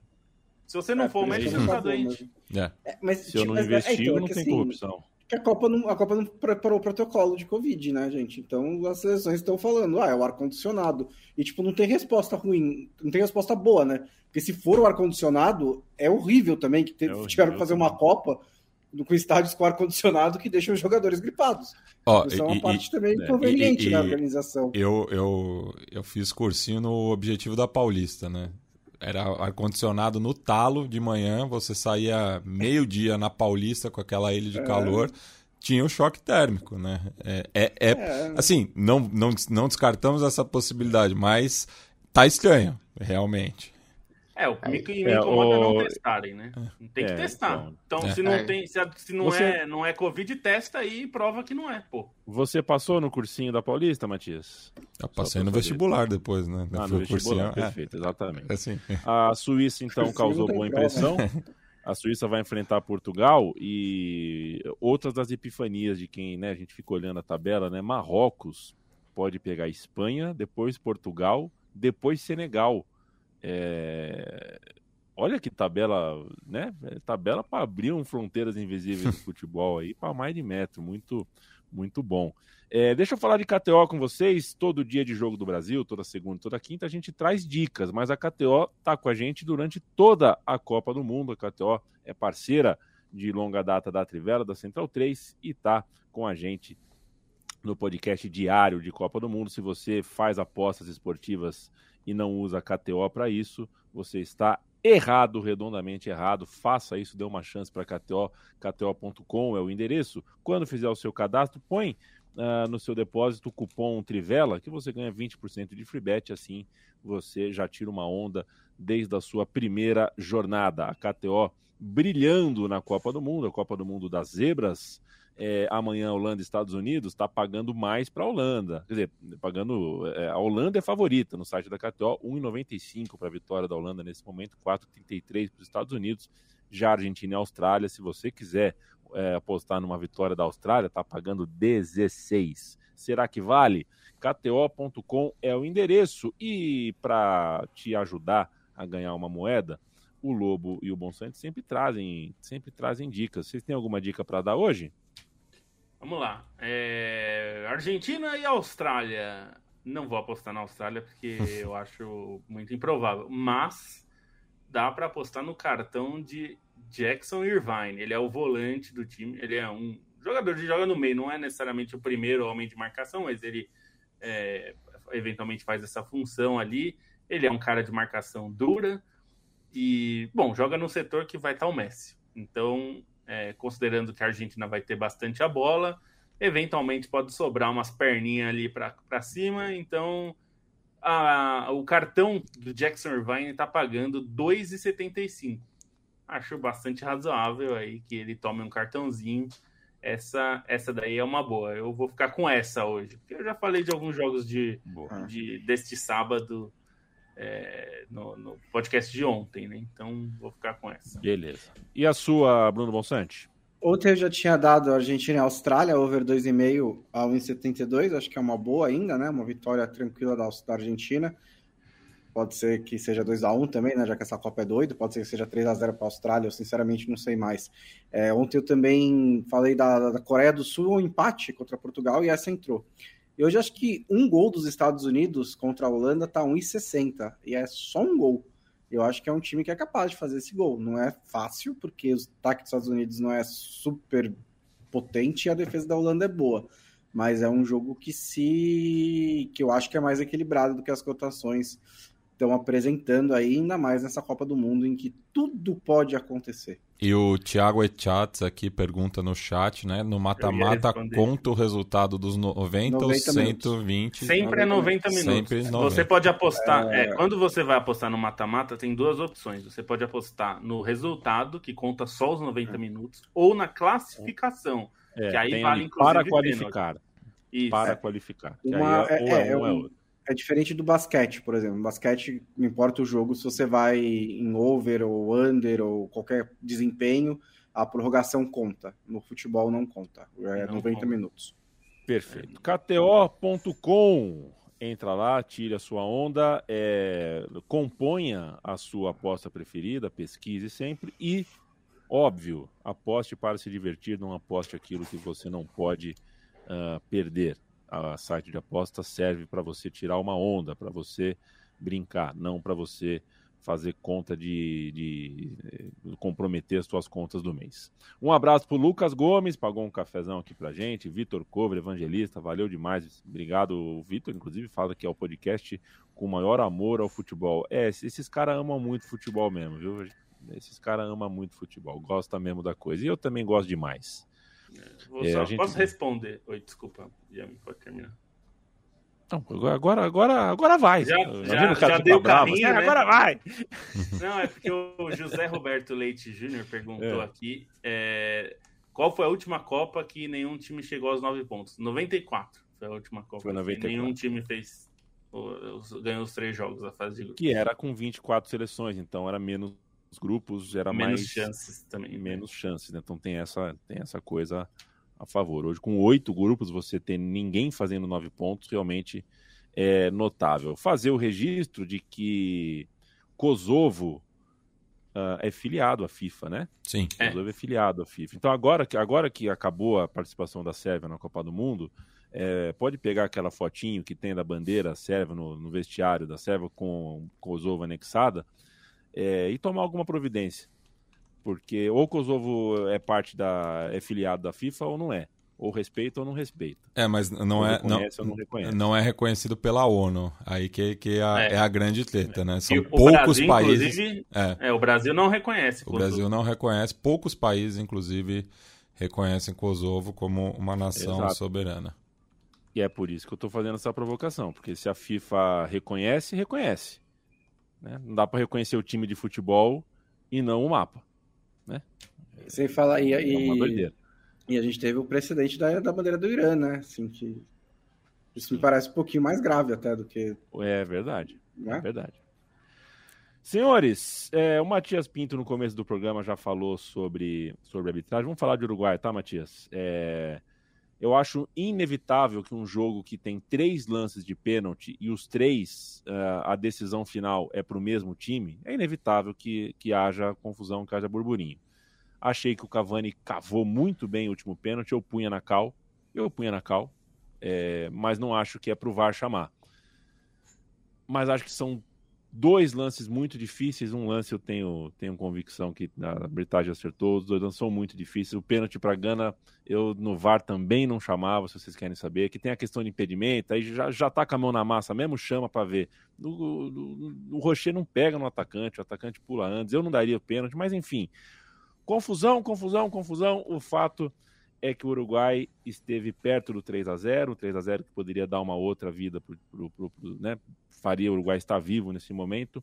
Se você não é, for médico, você tá doente. É. É, mas, Se eu não é, investigo, então, não tem assim, corrupção. Que a Copa não, a Copa não preparou o protocolo de Covid, né, gente? Então as seleções estão falando, ah, é o ar-condicionado. E, tipo, não tem resposta ruim, não tem resposta boa, né? Porque se for o ar-condicionado, é horrível também que te, é tiveram que fazer uma Copa com estádios com ar-condicionado que deixam os jogadores gripados. Oh, Isso é uma e, parte e, também inconveniente e, na organização. Eu, eu, eu fiz cursinho no Objetivo da Paulista, né? Era ar-condicionado no talo de manhã, você saía meio-dia na Paulista com aquela ilha de é. calor, tinha o choque térmico, né? É, é, é, é, assim, não, não, não descartamos essa possibilidade, mas tá estranho, realmente. É, o que me, me incomoda é, o... não testarem, né? Tem que é, testar. Então, então é. se não tem, se, se não Você... é, não é Covid, testa aí e prova que não é, pô. Você passou no cursinho da Paulista, Matias? Eu passei no vestibular depois, né? Ah, no vestibular, cursinho, é. perfeito, exatamente. Assim. A Suíça, então, causou boa impressão. <laughs> A Suíça vai enfrentar Portugal e outras das epifanias de quem, né, a gente fica olhando a tabela, né? Marrocos pode pegar Espanha, depois Portugal, depois Senegal. É... Olha que tabela, né? É tabela para abrir um fronteiras invisíveis do <laughs> futebol aí para mais de metro, muito, muito bom. É, deixa eu falar de KTO com vocês. Todo dia de jogo do Brasil, toda segunda, toda quinta, a gente traz dicas, mas a KTO está com a gente durante toda a Copa do Mundo. A KTO é parceira de longa data da Trivela, da Central 3 e está com a gente no podcast diário de Copa do Mundo. Se você faz apostas esportivas e não usa KTO para isso, você está errado, redondamente errado. Faça isso, dê uma chance para KTO, kto.com é o endereço. Quando fizer o seu cadastro, põe uh, no seu depósito o cupom Trivela, que você ganha 20% de free bet, assim você já tira uma onda desde a sua primeira jornada. A KTO brilhando na Copa do Mundo, a Copa do Mundo das Zebras, é, amanhã Holanda e Estados Unidos está pagando mais para a Holanda. Quer dizer, pagando. É, a Holanda é favorita no site da KTO, 1,95 para a vitória da Holanda nesse momento, 4,33 para os Estados Unidos. Já Argentina e Austrália, se você quiser é, apostar numa vitória da Austrália, está pagando 16. Será que vale? KTO.com é o endereço. E para te ajudar a ganhar uma moeda, o Lobo e o Bonsante sempre trazem, sempre trazem dicas. Vocês têm alguma dica para dar hoje? Vamos lá. É... Argentina e Austrália. Não vou apostar na Austrália porque <laughs> eu acho muito improvável. Mas dá para apostar no cartão de Jackson Irvine. Ele é o volante do time. Ele é um jogador que joga no meio. Não é necessariamente o primeiro homem de marcação, mas ele é, eventualmente faz essa função ali. Ele é um cara de marcação dura. E, bom, joga no setor que vai estar o Messi. Então, é, considerando que a Argentina vai ter bastante a bola. Eventualmente pode sobrar umas perninhas ali para cima. Então, a, o cartão do Jackson Irvine está pagando 2,75. Acho bastante razoável aí que ele tome um cartãozinho. Essa, essa daí é uma boa. Eu vou ficar com essa hoje. Porque eu já falei de alguns jogos de, de deste sábado é, no, no, podcast de ontem, né? Então vou ficar com essa. Beleza. E a sua, Bruno Bonsante? Ontem eu já tinha dado Argentina e Austrália, over 2,5 a 1,72, acho que é uma boa ainda, né? Uma vitória tranquila da, da Argentina. Pode ser que seja 2 a 1 também, né? Já que essa Copa é doida, pode ser que seja 3 a 0 para a Austrália, eu sinceramente não sei mais. É, ontem eu também falei da, da Coreia do Sul, um empate contra Portugal, e essa entrou. E hoje acho que um gol dos Estados Unidos contra a Holanda tá 1,60 e é só um gol. Eu acho que é um time que é capaz de fazer esse gol. Não é fácil, porque o ataque dos Estados Unidos não é super potente e a defesa da Holanda é boa. Mas é um jogo que se que eu acho que é mais equilibrado do que as cotações estão apresentando aí, ainda mais nessa Copa do Mundo em que tudo pode acontecer. E o Thiago Echatz aqui pergunta no chat, né? No mata-mata, conta o resultado dos 90, 90 ou 120? Sempre é 90 minutos. Sempre 90. Você pode apostar. É... É, quando você vai apostar no mata-mata, tem duas opções. Você pode apostar no resultado, que conta só os 90 é. minutos, ou na classificação. É, que aí vale inclusive. Para qualificar. Isso. Para qualificar. Uma, é, é, é, um, é diferente do basquete, por exemplo. No basquete, não importa o jogo, se você vai em over ou under ou qualquer desempenho, a prorrogação conta. No futebol não conta. É não 90 conta. minutos. Perfeito. KTO.com. Entra lá, tire a sua onda, é, componha a sua aposta preferida, pesquise sempre e, óbvio, aposte para se divertir, não aposte aquilo que você não pode uh, perder a site de apostas serve para você tirar uma onda, para você brincar, não para você fazer conta de, de, de, comprometer as suas contas do mês. Um abraço para Lucas Gomes, pagou um cafezão aqui para gente, Vitor Cover, evangelista, valeu demais, obrigado, Vitor, inclusive fala que é o podcast com maior amor ao futebol. É, esses caras amam muito futebol mesmo, viu? Esses caras amam muito futebol, gostam mesmo da coisa, e eu também gosto demais. É, só, gente... Posso responder? Oi, desculpa, já pode terminar. Não, agora, agora, agora vai. Já, já, já deu o caminho, assim, né? Agora vai. <laughs> Não, é porque o José Roberto Leite Júnior perguntou é. aqui é, qual foi a última Copa que nenhum time chegou aos nove pontos. 94 foi a última Copa. Foi 94. Nenhum time fez ganhou os três jogos da fase de grupo. Que era com 24 seleções, então era menos grupos, era menos mais chances também. Menos chances, né? Então tem essa, tem essa coisa a favor. Hoje, com oito grupos, você ter ninguém fazendo nove pontos realmente é notável. Fazer o registro de que Kosovo uh, é filiado à FIFA, né? Sim. Kosovo é. é filiado à FIFA. Então agora, agora que acabou a participação da Sérvia na Copa do Mundo, é, pode pegar aquela fotinho que tem da bandeira sérvia no, no vestiário da Sérvia com Kosovo anexada é, e tomar alguma providência. Porque ou Kosovo é parte da. é filiado da FIFA ou não é ou respeita ou não respeita. É, mas não é não, não, não, é reconhecido pela ONU. Aí que, que é, a, é. é a grande treta, né? São poucos Brasil, países. É. é. o Brasil não reconhece. O Brasil não reconhece. Poucos países, inclusive, reconhecem Kosovo como uma nação Exato. soberana. E é por isso que eu estou fazendo essa provocação, porque se a FIFA reconhece, reconhece. Né? Não dá para reconhecer o time de futebol e não o mapa. Né? Sem falar. E, é doideira. E a gente teve o precedente da, da bandeira do Irã, né? Assim, que isso me parece um pouquinho mais grave até do que. É verdade. Né? É verdade. Senhores, é, o Matias Pinto no começo do programa já falou sobre, sobre arbitragem. Vamos falar de Uruguai, tá, Matias? É, eu acho inevitável que um jogo que tem três lances de pênalti e os três, uh, a decisão final é para o mesmo time, é inevitável que, que haja confusão, que haja burburinho. Achei que o Cavani cavou muito bem o último pênalti. Eu punha na cal. Eu punha na cal. É, mas não acho que é pro VAR chamar. Mas acho que são dois lances muito difíceis. Um lance eu tenho, tenho convicção que a Britagem acertou. Os dois lances são muito difíceis. O pênalti para Gana, eu no VAR também não chamava, se vocês querem saber. Que tem a questão de impedimento, aí já, já tá com a mão na massa mesmo, chama para ver. O Rocher não pega no atacante, o atacante pula antes. Eu não daria o pênalti, mas enfim. Confusão, confusão, confusão. O fato é que o Uruguai esteve perto do 3 a 0 o 3 a 0 que poderia dar uma outra vida, pro, pro, pro, né? faria o Uruguai estar vivo nesse momento.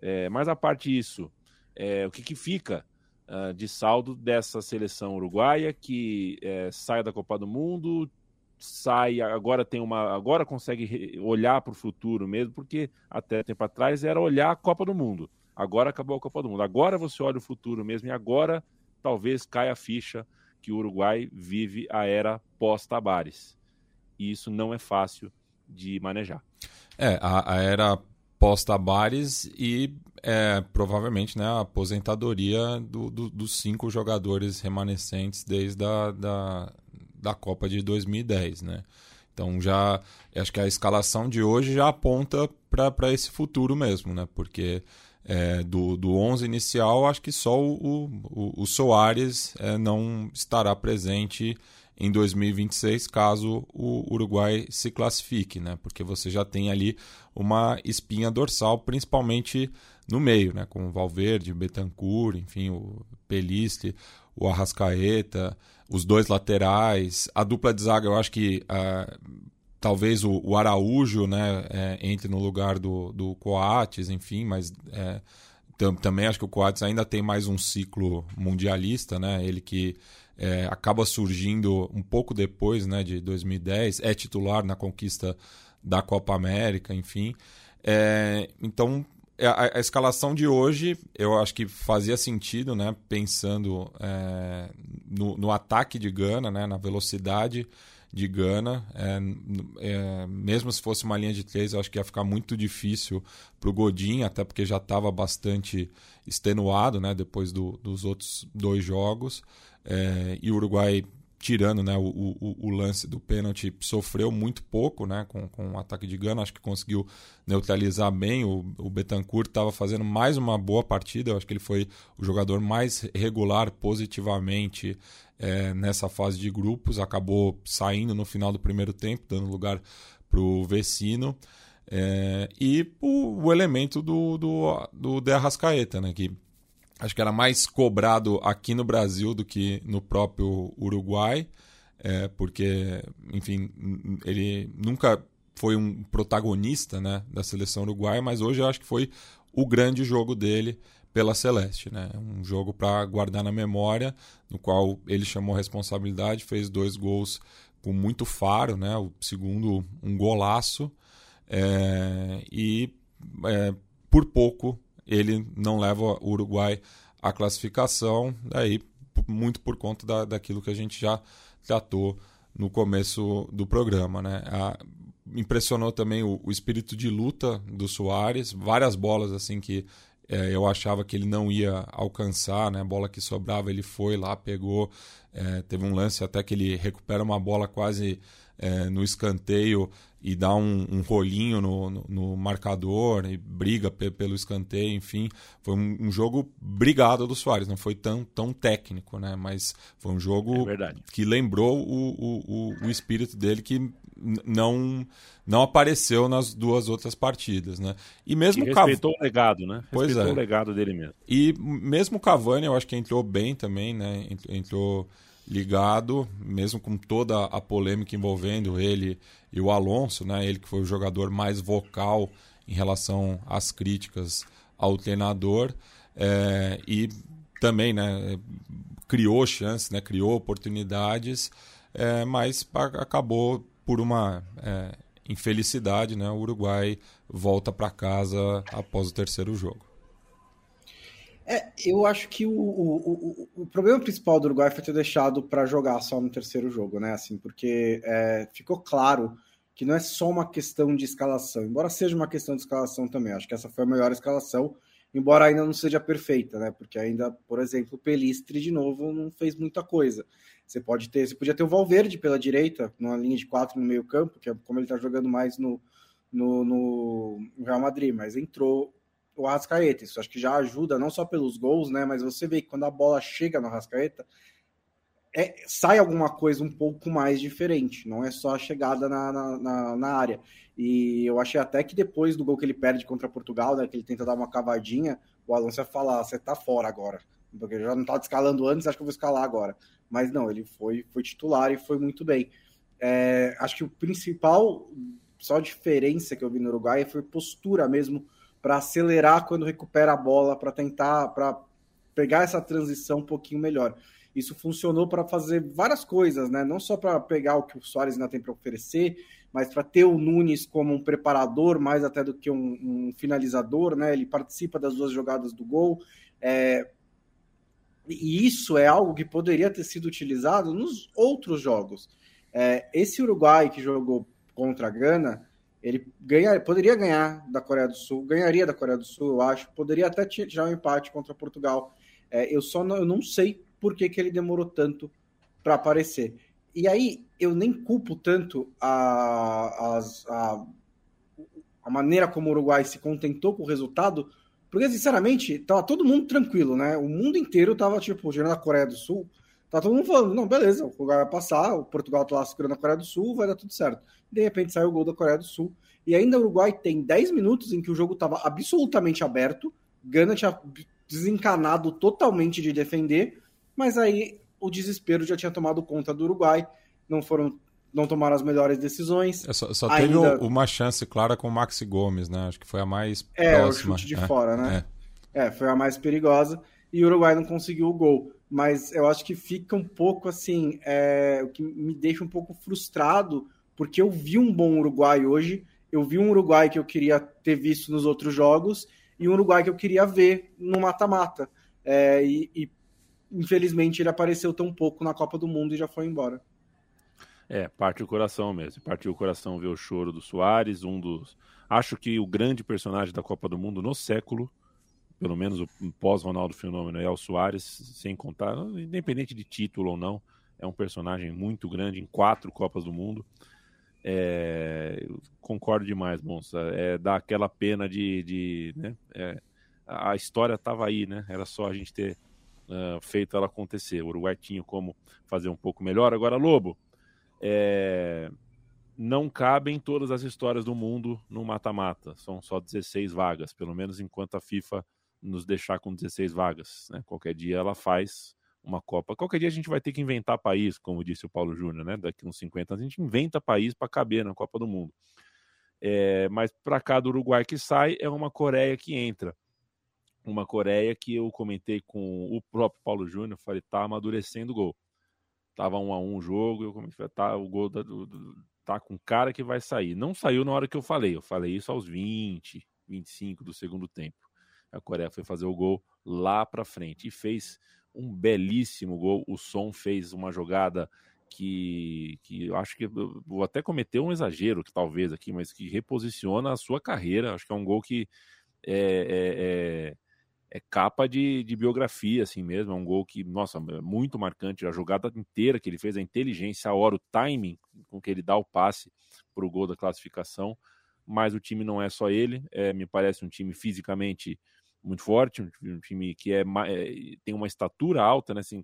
É, mas a parte disso, é, o que, que fica uh, de saldo dessa seleção uruguaia que é, sai da Copa do Mundo, sai agora tem uma agora consegue olhar para o futuro mesmo, porque até tempo atrás era olhar a Copa do Mundo. Agora acabou a Copa do Mundo. Agora você olha o futuro mesmo e agora talvez caia a ficha que o Uruguai vive a era pós-Tabares. E isso não é fácil de manejar. É, a, a era pós-Tabares e é, provavelmente né, a aposentadoria do, do, dos cinco jogadores remanescentes desde a da, da Copa de 2010, né? Então já acho que a escalação de hoje já aponta para esse futuro mesmo, né? Porque é, do, do 11 inicial, acho que só o, o, o Soares é, não estará presente em 2026 caso o Uruguai se classifique, né? Porque você já tem ali uma espinha dorsal, principalmente no meio, né? Com o Valverde, o Betancourt, enfim, o Peliste, o Arrascaeta, os dois laterais, a dupla de zaga, eu acho que uh, talvez o, o Araújo né, é, entre no lugar do, do Coates, enfim, mas é, tam, também acho que o Coates ainda tem mais um ciclo mundialista, né? Ele que é, acaba surgindo um pouco depois né, de 2010, é titular na conquista da Copa América, enfim. É, então, é, a, a, escalação de hoje eu acho que fazia sentido, né? Pensando é, no, no ataque de Gana, né, na velocidade de Gana. É, é, mesmo se fosse uma linha de três, eu acho que ia ficar muito difícil para o Godin, até porque já estava bastante extenuado né, depois do, dos outros dois jogos. É, e o Uruguai tirando né, o, o, o, lance do pênalti, sofreu muito pouco né, com, com o ataque de Gana, acho que conseguiu neutralizar bem. O, o Betancourt estava fazendo mais uma boa partida, eu acho que ele foi o jogador mais regular positivamente é, nessa fase de grupos, acabou saindo no final do primeiro tempo, dando lugar para o Vecino. É, e o, o, elemento do, do, do De Arrascaeta, né, que acho que era mais cobrado aqui no Brasil do que no próprio Uruguai, é, porque, enfim, ele nunca foi um protagonista né, da seleção uruguaia, mas hoje eu acho que foi o grande jogo dele pela Celeste. Né? Um jogo para guardar na memória, no qual ele chamou a responsabilidade, fez dois gols com muito faro, né? o segundo um golaço, é, e é, por pouco ele não leva o Uruguai à classificação, daí muito por conta da, daquilo que a gente já tratou no começo do programa. Né? A, impressionou também o, o, espírito de luta do Soares, várias bolas assim que É, eu achava que ele não ia alcançar, né? A bola que sobrava, ele foi lá, pegou. É, teve um lance até que ele recupera uma bola quase é, no escanteio e dá um, um rolinho no, no, no, marcador e briga pe pelo escanteio, enfim. Foi um, um, jogo brigado do Soares, não foi tão, tão técnico, né? Mas foi um jogo é que lembrou o, o, o, o espírito dele que não não apareceu nas duas outras partidas, né? E mesmo que respeitou Cav... o legado, né? Respeitou pois é. o legado dele mesmo. E mesmo o Cavani, eu acho que entrou bem também, né? Entrou ligado, mesmo com toda a polêmica envolvendo ele e o Alonso, né? Ele que foi o jogador mais vocal em relação às críticas ao treinador é, e também, né? Criou chances, né? Criou oportunidades, é, mas acabou por uma é, infelicidade, né? O Uruguai volta para casa após o terceiro jogo. É, eu acho que o, o, o, o, problema principal do Uruguai foi ter deixado para jogar só no terceiro jogo, né? Assim, porque é, ficou claro que não é só uma questão de escalação, embora seja uma questão de escalação também. Acho que essa foi a melhor escalação, embora ainda não seja perfeita, né? Porque ainda, por exemplo, o Pelistre de novo não fez muita coisa. Você pode ter, você podia ter o Valverde pela direita, numa linha de quatro no meio campo, que é como ele está jogando mais no, no, no Real Madrid, mas entrou o Arrascaeta. Isso acho que já ajuda, não só pelos gols, né? Mas você vê que quando a bola chega no Arrascaeta, é, sai alguma coisa um pouco mais diferente. Não é só a chegada na, na, na, área. E eu achei até que depois do gol que ele perde contra Portugal, né? Que ele tenta dar uma cavadinha, o Alonso ia falar: você tá fora agora. Porque já não estava escalando antes, acho que eu vou escalar agora. Mas não, ele foi, foi titular e foi muito bem. É, acho que o principal, só diferença que eu vi no Uruguai foi postura mesmo para acelerar quando recupera a bola, para tentar, para pegar essa transição um pouquinho melhor. Isso funcionou para fazer várias coisas, né? Não só para pegar o que o Soares ainda tem para oferecer, mas para ter o Nunes como um preparador, mais até do que um, um finalizador, né? Ele participa das duas jogadas do gol. É... E isso é algo que poderia ter sido utilizado nos outros jogos. É, esse Uruguai que jogou contra a Gana, ele ganha, poderia ganhar da Coreia do Sul, ganharia da Coreia do Sul, eu acho, poderia até tirar um empate contra Portugal. É, eu só não, eu não sei por que, que ele demorou tanto para aparecer. E aí eu nem culpo tanto a, a, a, a, maneira como o Uruguai se contentou com o resultado, porque sinceramente tava todo mundo tranquilo, né? O mundo inteiro tava tipo, gerando a Coreia do Sul, tá todo mundo falando, não, beleza, o Uruguai vai passar, o Portugal tá lá segurando a Coreia do Sul, vai dar tudo certo de repente sai o gol da Coreia do Sul. E ainda o Uruguai tem 10 minutos em que o jogo estava absolutamente aberto. Gana tinha desencanado totalmente de defender, mas aí o desespero já tinha tomado conta do Uruguai. Não foram não tomaram as melhores decisões. É, só, só teve uma chance clara com o Maxi Gomes, né? Acho que foi a mais é, próxima. o chute de é, fora, né? É. é, foi a mais perigosa. E o Uruguai não conseguiu o gol mas eu acho que fica um pouco assim, é, o que me deixa um pouco frustrado porque eu vi um bom Uruguai hoje, eu vi um Uruguai que eu queria ter visto nos outros jogos e um Uruguai que eu queria ver no mata-mata. É, e, e, infelizmente ele apareceu tão pouco na Copa do Mundo e já foi embora. É, parte o coração mesmo. Partiu o coração ver o choro do Soares, um dos. Acho que o grande personagem da Copa do Mundo no século, pelo menos o pós-Ronaldo Fenômeno, é o Soares, sem contar, independente de título ou não, é um personagem muito grande em quatro Copas do Mundo. É, concordo demais, Monça. É, dá aquela pena de. de né? é, a história estava aí, né? Era só a gente ter uh, feito ela acontecer. O Uruguai tinha como fazer um pouco melhor. Agora, Lobo, é, não cabem todas as histórias do mundo no mata-mata. São só 16 vagas, pelo menos enquanto a FIFA nos deixar com 16 vagas. Né? Qualquer dia ela faz uma Copa. Qualquer dia a gente vai ter que inventar país, como disse o Paulo Júnior, né? Daqui uns 50 anos a gente inventa país para caber na Copa do Mundo. É, mas para cá do Uruguai que sai é uma Coreia que entra. Uma Coreia que eu comentei com o próprio Paulo Júnior, falei, tá amadurecendo o gol. Tava um a um o jogo, eu comentei, tá, o gol da, do, do, tá com cara que vai sair. Não saiu na hora que eu falei, eu falei isso aos 20, 25 do segundo tempo. A Coreia foi fazer o gol lá para frente e fez um belíssimo gol. O Som fez uma jogada que, que eu acho que vou até cometer um exagero, que talvez aqui, mas que reposiciona a sua carreira. Acho que é um gol que é, é, é é capa de, de biografia, assim mesmo. É um gol que, nossa, é muito marcante. A jogada inteira que ele fez, a inteligência, a hora, o timing com que ele dá o passe para o gol da classificação. Mas o time não é só ele, é, me parece um time fisicamente muito forte, um time que é, é, tem uma estatura alta, né? Assim,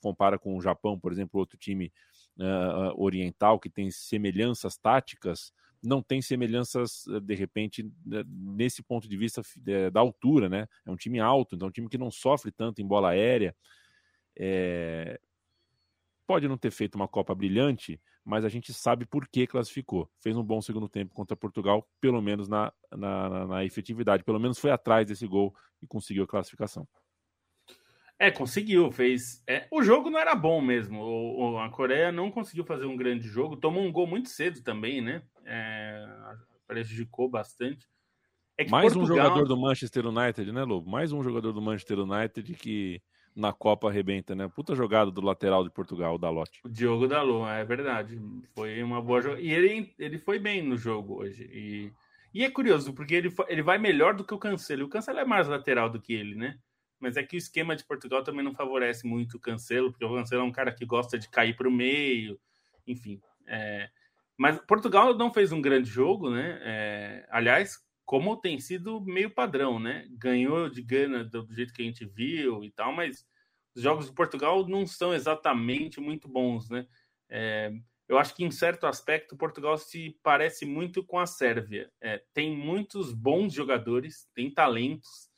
compara com o Japão, por exemplo, outro time uh, oriental que tem semelhanças táticas não tem semelhanças, eh, de repente, né, nesse ponto de vista eh, da altura, né? É um time alto, então é um time que não sofre tanto em bola aérea. É... Pode não ter feito uma Copa brilhante, mas a gente sabe por que classificou. Fez um bom segundo tempo contra Portugal, pelo menos na, na, na efetividade, pelo menos foi atrás desse gol e conseguiu a classificação. É, conseguiu, fez. É, o jogo não era bom mesmo. O, o, a Coreia não conseguiu fazer um grande jogo, tomou um gol muito cedo também, né? É, prejudicou bastante. É Mais Portugal... um jogador do Manchester United, né, Lobo? Mais um jogador do Manchester United que na Copa arrebenta, né? Puta jogada do lateral de Portugal, o Dalot. O Diogo Dalot, é verdade. Foi uma boa jogada. E ele, ele foi bem no jogo hoje. E, e é curioso, porque ele, ele vai melhor do que o Cancelo. O Cancelo é mais lateral do que ele, né? Mas é que o esquema de Portugal também não favorece muito o Cancelo, porque o Cancelo é um cara que gosta de cair para o meio, enfim. É... Mas Portugal não fez um grande jogo, né? É... Aliás, como tem sido meio padrão, né? Ganhou de Gana do jeito que a gente viu e tal, mas os jogos de Portugal não são exatamente muito bons, né? É... Eu acho que em certo aspecto Portugal se parece muito com a Sérvia. É, tem muitos bons jogadores, tem talentos,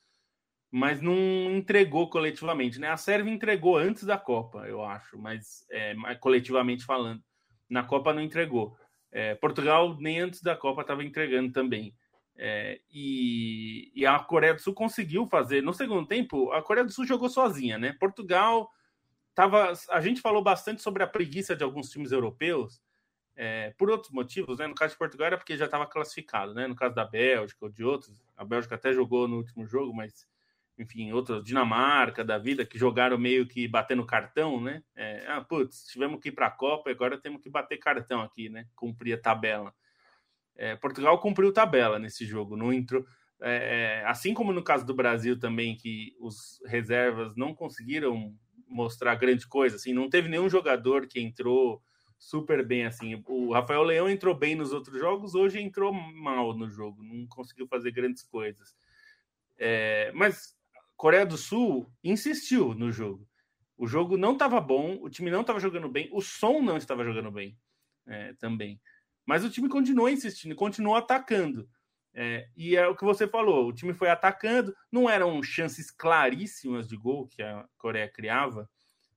mas não entregou coletivamente, né? A Sérvia entregou antes da Copa, eu acho, mas é, coletivamente falando, na Copa não entregou. É, Portugal nem antes da Copa estava entregando também. É, e, e, a Coreia do Sul conseguiu fazer. No segundo tempo, a Coreia do Sul jogou sozinha, né? Portugal tava. A gente falou bastante sobre a preguiça de alguns times europeus, é, por outros motivos, né? No caso de Portugal era porque já estava classificado, né? No caso da Bélgica ou de outros, a Bélgica até jogou no último jogo, mas enfim, outras, Dinamarca da vida, que jogaram meio que batendo cartão, né? É, ah, putz, tivemos que ir para a Copa e agora temos que bater cartão aqui, né? Cumprir a tabela. É, Portugal cumpriu tabela nesse jogo, não entrou. É, é, assim como no caso do Brasil também, que os reservas não conseguiram mostrar grande coisa, assim, não teve nenhum jogador que entrou super bem assim. O Rafael Leão entrou bem nos outros jogos, hoje entrou mal no jogo, não conseguiu fazer grandes coisas. É, mas Coreia do Sul insistiu no jogo. O jogo não estava bom, o time não estava jogando bem, o som não estava jogando bem é, também. Mas o time continuou insistindo, continuou atacando. É, e é o que você falou: o time foi atacando, não eram chances claríssimas de gol que a Coreia criava,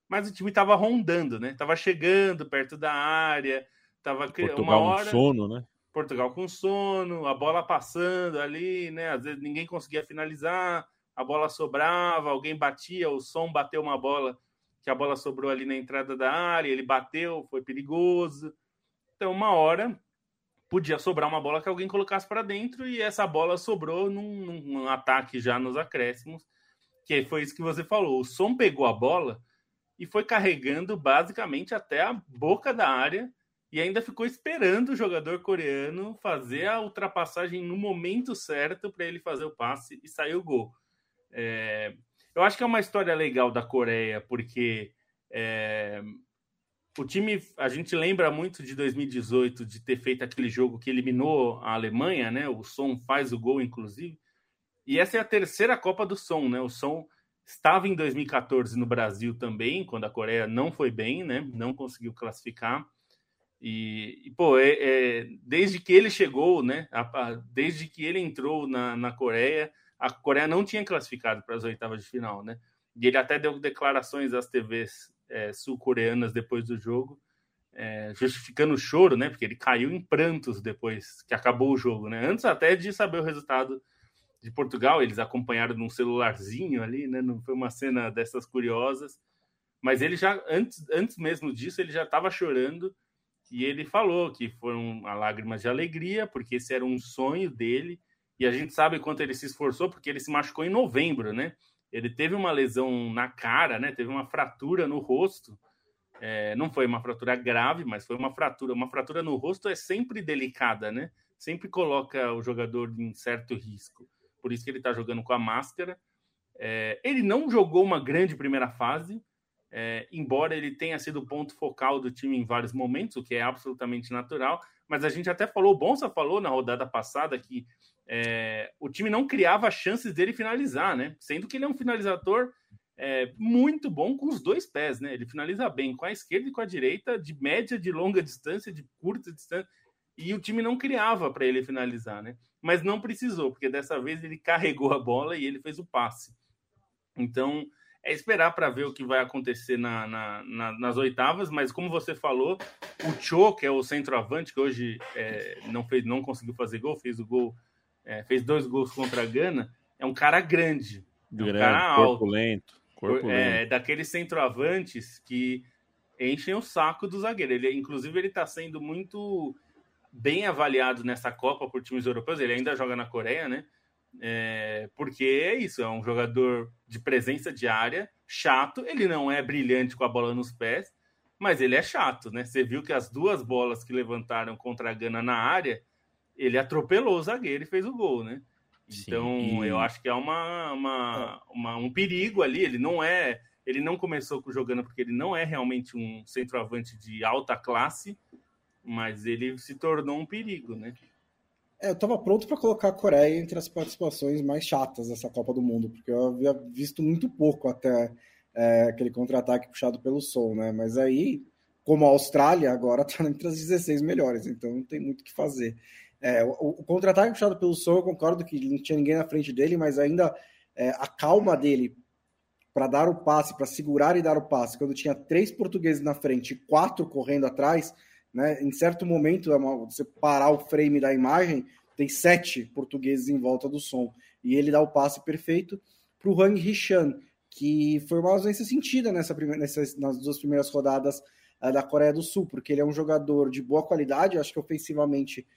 mas o time estava rondando, né? Tava chegando perto da área, tava Portugal uma hora. Com sono, né? Portugal com sono, a bola passando ali, né? Às vezes ninguém conseguia finalizar a bola sobrava, alguém batia, o som bateu uma bola que a bola sobrou ali na entrada da área, ele bateu, foi perigoso. Então, uma hora podia sobrar uma bola que alguém colocasse para dentro e essa bola sobrou num, num, ataque já nos acréscimos, que foi isso que você falou. O som pegou a bola e foi carregando basicamente até a boca da área e ainda ficou esperando o jogador coreano fazer a ultrapassagem no momento certo para ele fazer o passe e sair o gol. É, eu acho que é uma história legal da Coreia, porque é, o time, a gente lembra muito de 2018, de ter feito aquele jogo que eliminou a Alemanha, né? O Som faz o gol, inclusive. E essa é a terceira Copa do Som, né? O Som estava em 2014 no Brasil também, quando a Coreia não foi bem, né? Não conseguiu classificar. E, e pô, é, é, desde que ele chegou, né? A, a, desde que ele entrou na, na Coreia, a Coreia não tinha classificado para as oitavas de final, né? E ele até deu declarações às TVs é, sul-coreanas depois do jogo, é, justificando o choro, né? Porque ele caiu em prantos depois que acabou o jogo, né? Antes até de saber o resultado de Portugal, eles acompanharam num celularzinho ali, né? Não foi uma cena dessas curiosas, mas ele já antes, antes mesmo disso ele já estava chorando e ele falou que foram lágrimas de alegria porque esse era um sonho dele e a gente sabe quanto ele se esforçou, porque ele se machucou em novembro, né? Ele teve uma lesão na cara, né? Teve uma fratura no rosto. É, não foi uma fratura grave, mas foi uma fratura. Uma fratura no rosto é sempre delicada, né? Sempre coloca o jogador em certo risco. Por isso que ele está jogando com a máscara. É, ele não jogou uma grande primeira fase, é, embora ele tenha sido o ponto focal do time em vários momentos, o que é absolutamente natural. Mas a gente até falou, o Bonsa falou na rodada passada que é, o time não criava chances dele finalizar, né? Sendo que ele é um finalizador é, muito bom com os dois pés, né? Ele finaliza bem com a esquerda e com a direita, de média, de longa distância, de curta distância, e o time não criava para ele finalizar, né? Mas não precisou, porque dessa vez ele carregou a bola e ele fez o passe. Então é esperar para ver o que vai acontecer na, na, na, nas oitavas, mas como você falou, o Cho, que é o centroavante, que hoje é, não, fez, não conseguiu fazer gol, fez o gol, é, fez dois gols contra a Gana, é um cara grande, é um grande, cara corpulento. É, daqueles centroavantes que enchem o saco do zagueiro. Ele, inclusive, ele está sendo muito bem avaliado nessa Copa por times europeus. Ele ainda joga na Coreia, né? É, porque é isso, é um jogador de presença diária, chato. Ele não é brilhante com a bola nos pés, mas ele é chato, né? Você viu que as duas bolas que levantaram contra a Gana na área, ele atropelou o zagueiro e fez o gol, né? Então Sim, e... eu acho que é uma, uma, uma, um perigo ali. Ele não é, ele não começou jogando porque ele não é realmente um centroavante de alta classe, mas ele se tornou um perigo, né? É, eu estava pronto para colocar a Coreia entre as participações mais chatas dessa Copa do Mundo, porque eu havia visto muito pouco até é, aquele contra-ataque puxado pelo Sol, né? Mas aí, como a Austrália agora está <laughs> entre as 16 melhores, então não tem muito o que fazer. É, o, o contra-ataque puxado pelo Sol, eu concordo que não tinha ninguém na frente dele, mas ainda é, a calma dele para dar o passe, para segurar e dar o passe, quando tinha três portugueses na frente e quatro correndo atrás, né? Em certo momento, é você parar o frame da imagem, tem sete portugueses em volta do som. E ele dá o passe perfeito para o Hang Hichan, que foi uma ausência sentida nessa primeira, nessas, nas duas primeiras rodadas uh, da Coreia do Sul, porque ele é um jogador de boa qualidade, acho que ofensivamente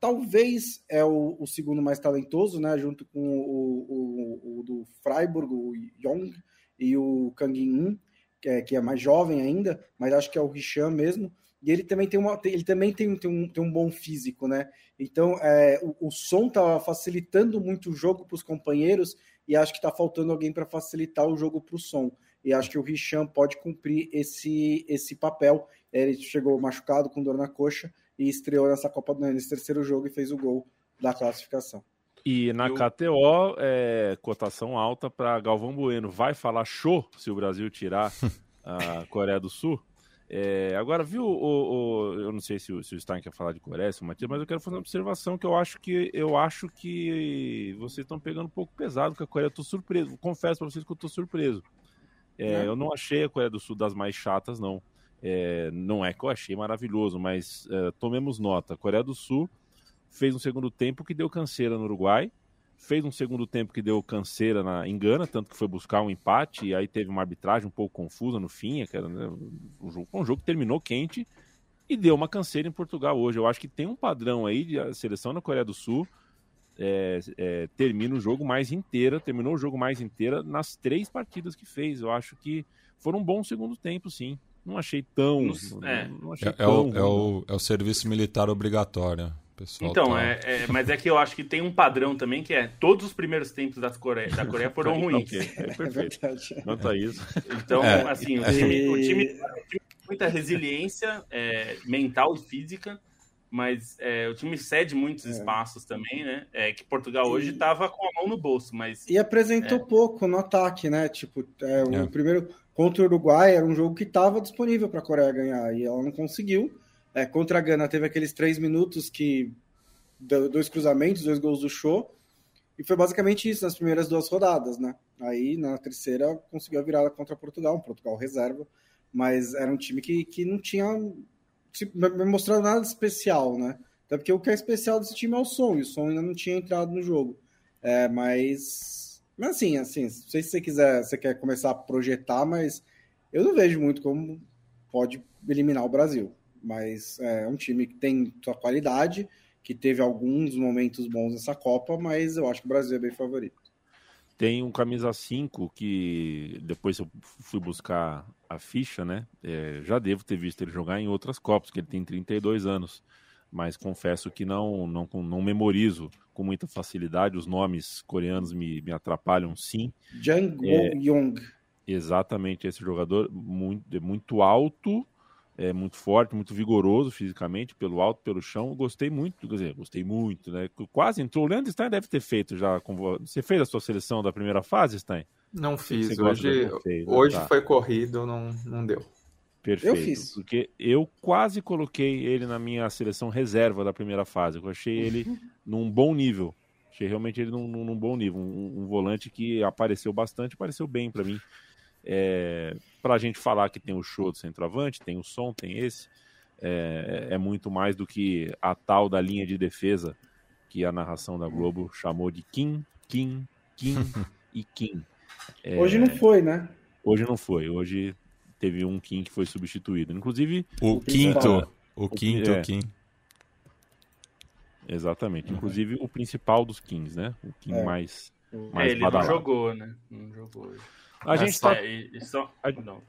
talvez é o, o segundo mais talentoso, né, junto com o, o, o do Freiburg, o Yong e o Kang In, que é, que é mais jovem ainda, mas acho que é o Hichan mesmo. E ele também tem, uma, ele também tem, tem, um, tem um bom físico, né? Então, é, o, o som tá facilitando muito o jogo para os companheiros e acho que está faltando alguém para facilitar o jogo para o som. E acho que o Richan pode cumprir esse, esse papel. Ele chegou machucado com dor na coxa e estreou nessa Copa nesse terceiro jogo e fez o gol da classificação. E na KTO, é, cotação alta para Galvão Bueno. Vai falar show se o Brasil tirar <laughs> a Coreia do Sul? É, agora, viu, o, o, eu não sei se o, se o Stein quer falar de Coreia, se o Matias, mas eu quero fazer uma observação que eu acho que eu acho que vocês estão pegando um pouco pesado com a Coreia. Eu tô surpreso, confesso para vocês que eu tô surpreso. É, é. Eu não achei a Coreia do Sul das mais chatas, não. É, não é que eu achei maravilhoso, mas é, tomemos nota. A Coreia do Sul fez um segundo tempo que deu canseira no Uruguai, fez um segundo tempo que deu canseira na engana, tanto que foi buscar um empate, e aí teve uma arbitragem um pouco confusa no fim, era, né, um, jogo, um jogo que terminou quente e deu uma canseira em Portugal hoje. Eu acho que tem um padrão aí de a seleção na Coreia do Sul é, é, termina o jogo mais inteira, terminou o jogo mais inteira nas três partidas que fez. Eu acho que foram um bom segundo tempo, sim. Não achei tão. É. Não, não achei é, tão é, o, é, o, é o serviço militar obrigatório. Pessoal então, tá... é, é, mas é que eu acho que tem um padrão também que é todos os primeiros tempos das Coreia, da Coreia foram <laughs> ruins. okay. É <laughs> perfeito. É Nota isso. Então, é, assim, o é. time, o time, tem muita resiliência é, mental e física, mas é, o time cede muitos espaços também, né? É que Portugal hoje estava com a mão no bolso, mas e apresentou pouco no ataque, né? Tipo, o primeiro contra o Uruguai era um jogo que estava disponível para a Coreia ganhar e ela não conseguiu. É, contra a Gana teve aqueles três minutos que. Dois cruzamentos, dois gols do show. E foi basicamente isso nas primeiras duas rodadas, né? Aí na terceira conseguiu a virada contra Portugal, um Portugal reserva, mas era um time que, que não tinha mostrado nada de especial, né? Até porque o que é especial desse time é o som, e o som ainda não tinha entrado no jogo. É, mas, mas assim, assim, não sei se você quiser, você quer começar a projetar, mas eu não vejo muito como pode eliminar o Brasil mas é um time que tem sua qualidade, que teve alguns momentos bons nessa Copa, mas eu acho que o Brasil é bem favorito. Tem um camisa 5 que depois eu fui buscar a ficha, né? É, já devo ter visto ele jogar em outras Copas, que ele tem 32 anos. mas confesso que não, não, não memorizo com muita facilidade. Os nomes coreanos me, me atrapalham sim. Jang é, Young. Exatamente, esse jogador muito, muito alto, é muito forte, muito vigoroso fisicamente, pelo alto, pelo chão. Gostei muito, quer dizer, gostei muito, né? Quase entrou. O Leandro Stein deve ter feito já. Com... Você fez a sua seleção da primeira fase, Stein? Não fiz. Hoje, hoje tá. foi corrido, não, não deu. Perfeito. Eu fiz. Porque eu quase coloquei ele na minha seleção reserva da primeira fase. Eu achei ele <laughs> num bom nível. Achei realmente ele num, num bom nível. Um, um, volante que apareceu bastante, apareceu bem para mim. É, para a gente falar que tem o show do centroavante, tem o som, tem esse. É, é, muito mais do que a tal da linha de defesa que a narração da Globo chamou de Kim, Kim, Kim <laughs> e Kim. É, hoje não foi, né? Hoje não foi. Hoje teve um Kim que foi substituído. Inclusive. O, o quinto. O, quinto é, Kim. Exatamente. Uhum. Inclusive o principal dos Kings, né? O Kim é. mais. mais é, ele badalado. não jogou, né? Não jogou. A gente tá. Só... A, não,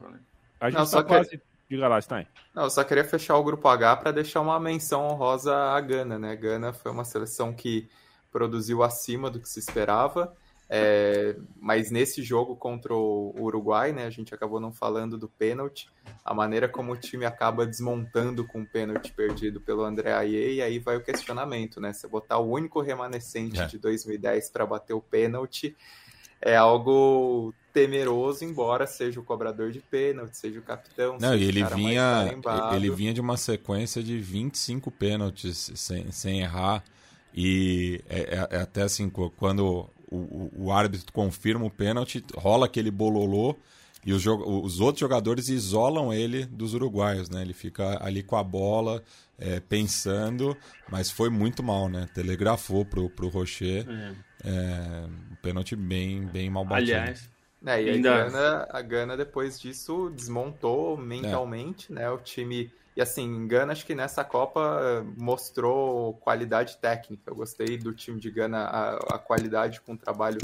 a gente não, tá quase. Que... Diga lá, Stein. Não, eu só queria fechar o grupo H para deixar uma menção honrosa à Gana, né? Gana foi uma seleção que produziu acima do que se esperava. É, mas nesse jogo contra o Uruguai, né, a gente acabou não falando do pênalti, a maneira como o time acaba desmontando com o pênalti perdido pelo André Aie, e aí vai o questionamento, né? Você botar o único remanescente é. de 2010 para bater o pênalti é algo temeroso, embora seja o cobrador de pênalti, seja o capitão. Não, e ele vinha, ele vinha de uma sequência de 25 pênaltis sem, sem errar. E é, é, é até assim, quando o, o árbitro confirma o pênalti, rola aquele bololô e os, os, outros jogadores isolam ele dos uruguaios, né? Ele fica ali com a bola, é, pensando, mas foi muito mal, né? Telegrafou pro, pro Rocher. É. É, um pênalti bem, bem mal batido. Aliás, é, e ainda... a, Gana, a Gana depois disso desmontou mentalmente, né? O time e assim, Gana acho que nessa Copa eh, mostrou qualidade técnica. Eu gostei do time de Gana, a, a qualidade com o trabalho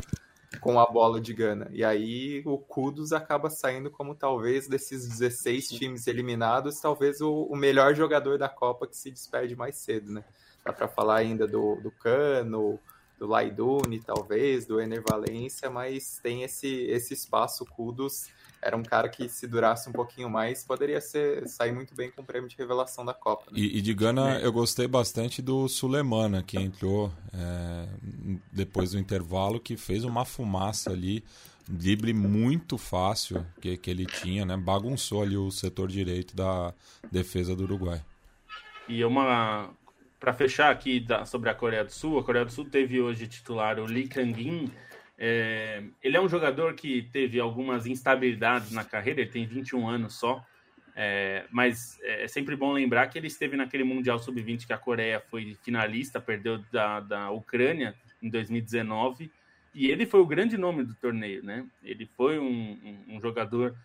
com a bola de Gana. E aí o Kudos acaba saindo como talvez desses 16 times eliminados, talvez o, o melhor jogador da Copa que se despede mais cedo, né? Dá para falar ainda do, do Cano, do Laiduni, talvez, do Ener Valência, mas tem esse, esse espaço Kudos era um cara que, se durasse um pouquinho mais, poderia ser, sair muito bem com o prêmio de revelação da Copa. Né? E, e, de Gana, é. eu gostei bastante do Sulemana, que entrou é, depois do intervalo, que fez uma fumaça ali, drible muito fácil que, que ele tinha, né? bagunçou ali o setor direito da defesa do Uruguai. E uma. Para fechar aqui da, sobre a Coreia do Sul, a Coreia do Sul teve hoje titular o Lee Kang-in, é, ele é um jogador que teve algumas instabilidades na carreira, ele tem 21 anos só, é, mas é sempre bom lembrar que ele esteve naquele Mundial Sub-20 que a Coreia foi finalista, perdeu da, da Ucrânia em 2019, e ele foi o grande nome do torneio, né? Ele foi um, um, um jogador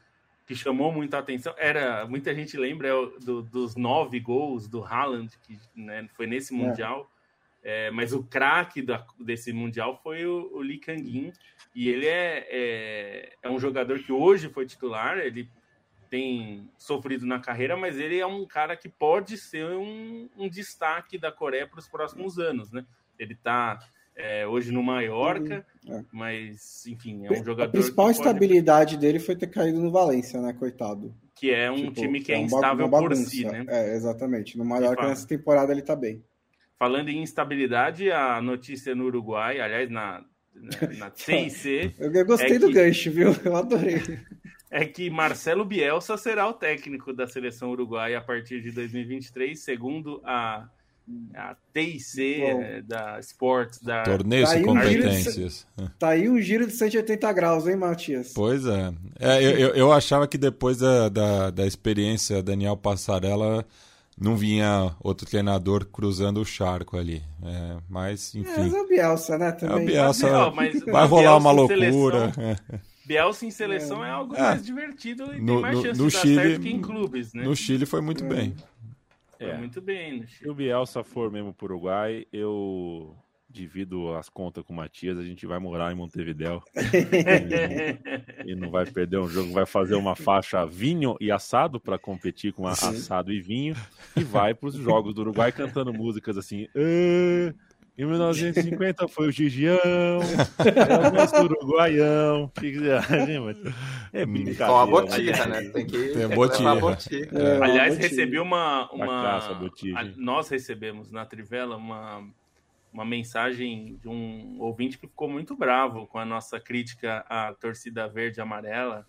que chamou muita atenção. Era muita gente lembra do, dos nove gols do Haaland que né, foi nesse é. mundial. É, mas o craque desse Mundial foi o, o Lee Kang-in, e ele é, é, é, um jogador que hoje foi titular, ele tem sofrido na carreira, mas ele é um cara que pode ser um, um destaque da Coreia para os próximos anos, né? Ele está é, hoje no Mallorca, uhum, é. mas, enfim, é um jogador... A principal estabilidade dele foi ter caído no Valência, né, coitado? Que é um tipo, time que é, é instável por si, né? É, exatamente. No Mallorca, nessa temporada, ele está bem. Falando em instabilidade, a notícia no Uruguai, aliás, na, na, na <laughs> TIC. Eu gostei é do que, gancho, viu? Eu adorei. É que Marcelo Bielsa será o técnico da seleção uruguaia a partir de 2023, segundo a, a TIC é, da Sports. Da... Torneio tá de competências. De, tá aí um giro de 180 graus, hein, Matias? Pois é. é eu, eu, eu achava que depois da, da, da experiência Daniel Passarella não vinha outro treinador cruzando o charco ali. É, mas, enfim. É, mas é o Bielsa, né? Também. É o Bielsa, não, mas, <laughs> vai rolar Bielsa uma loucura. Seleção, Bielsa em seleção é, é algo mais divertido e no, tem mais no, chance no de Chile, dar certo que em clubes, né? No Chile foi muito é. bem. Foi muito bem no Chile. Se o Bielsa for mesmo para o Uruguai, eu divido as contas com o Matias, a gente vai morar em Montevidéu <laughs> e, não vai perder um jogo, vai fazer uma faixa vinho e assado para competir com assado e vinho e vai para os jogos do Uruguai cantando músicas assim. Em 1950 foi o Gigião, é o nosso uruguaião. É brincadeira. Com a botina, né? Tem que, Tem botina. É, Aliás, recebi uma. uma... A, nós recebemos na Trivela uma uma mensagem de um ouvinte que ficou muito bravo com a nossa crítica à torcida verde e amarela.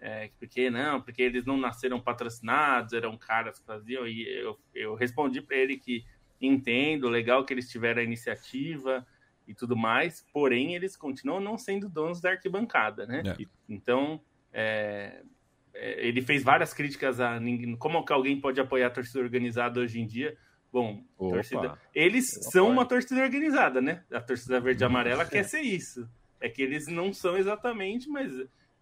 É, porque não, porque eles não nasceram patrocinados, eram caras que faziam, e eu, eu respondi para ele que entendo, legal que eles tiveram a iniciativa e tudo mais, porém eles continuam não sendo donos da arquibancada, né? É. Então, é, é, ele fez várias críticas a como que alguém pode apoiar a torcida organizada hoje em dia. Bom, torcida... eles Opa. são uma torcida organizada, né? A torcida verde e amarela quer ser isso. É que eles não são exatamente, mas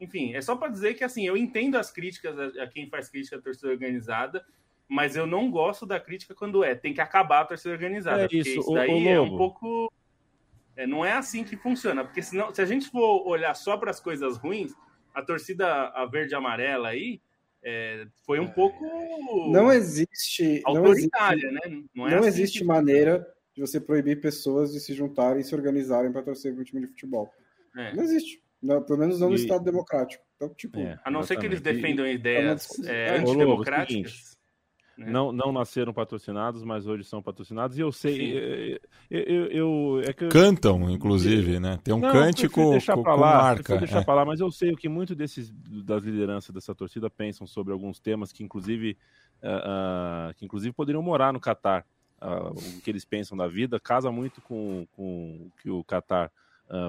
enfim, é só para dizer que assim, eu entendo as críticas a, quem faz crítica à torcida organizada, mas eu não gosto da crítica quando é tem que acabar a torcida organizada. É isso, isso daí o, o é um pouco. É, não é assim que funciona, porque senão, se a gente for olhar só para as coisas ruins, a torcida a verde e amarela aí, é, foi um é. pouco não existe autoritária, não existe, né? Não, é não assim existe que... maneira de você proibir pessoas de se juntarem e se organizarem para torcer para um time de futebol. É. Não existe. Não, pelo menos não no Estado democrático. Então, tipo, é, a não ser que eles defendam e... ideias é, antidemocráticas. Né? Não, não nasceram patrocinados, mas hoje são patrocinados. E eu sei. Eu, eu, eu, é eu, Cantam, inclusive, né? Tem um não, cântico deixar com, lá, com marca. deixar é. pra lá, mas eu sei o que muito desses, das lideranças dessa torcida pensam sobre alguns temas que, inclusive, uh, uh, que inclusive poderiam morar no Catar. Uh, o que eles pensam da vida casa muito com, com o que o Catar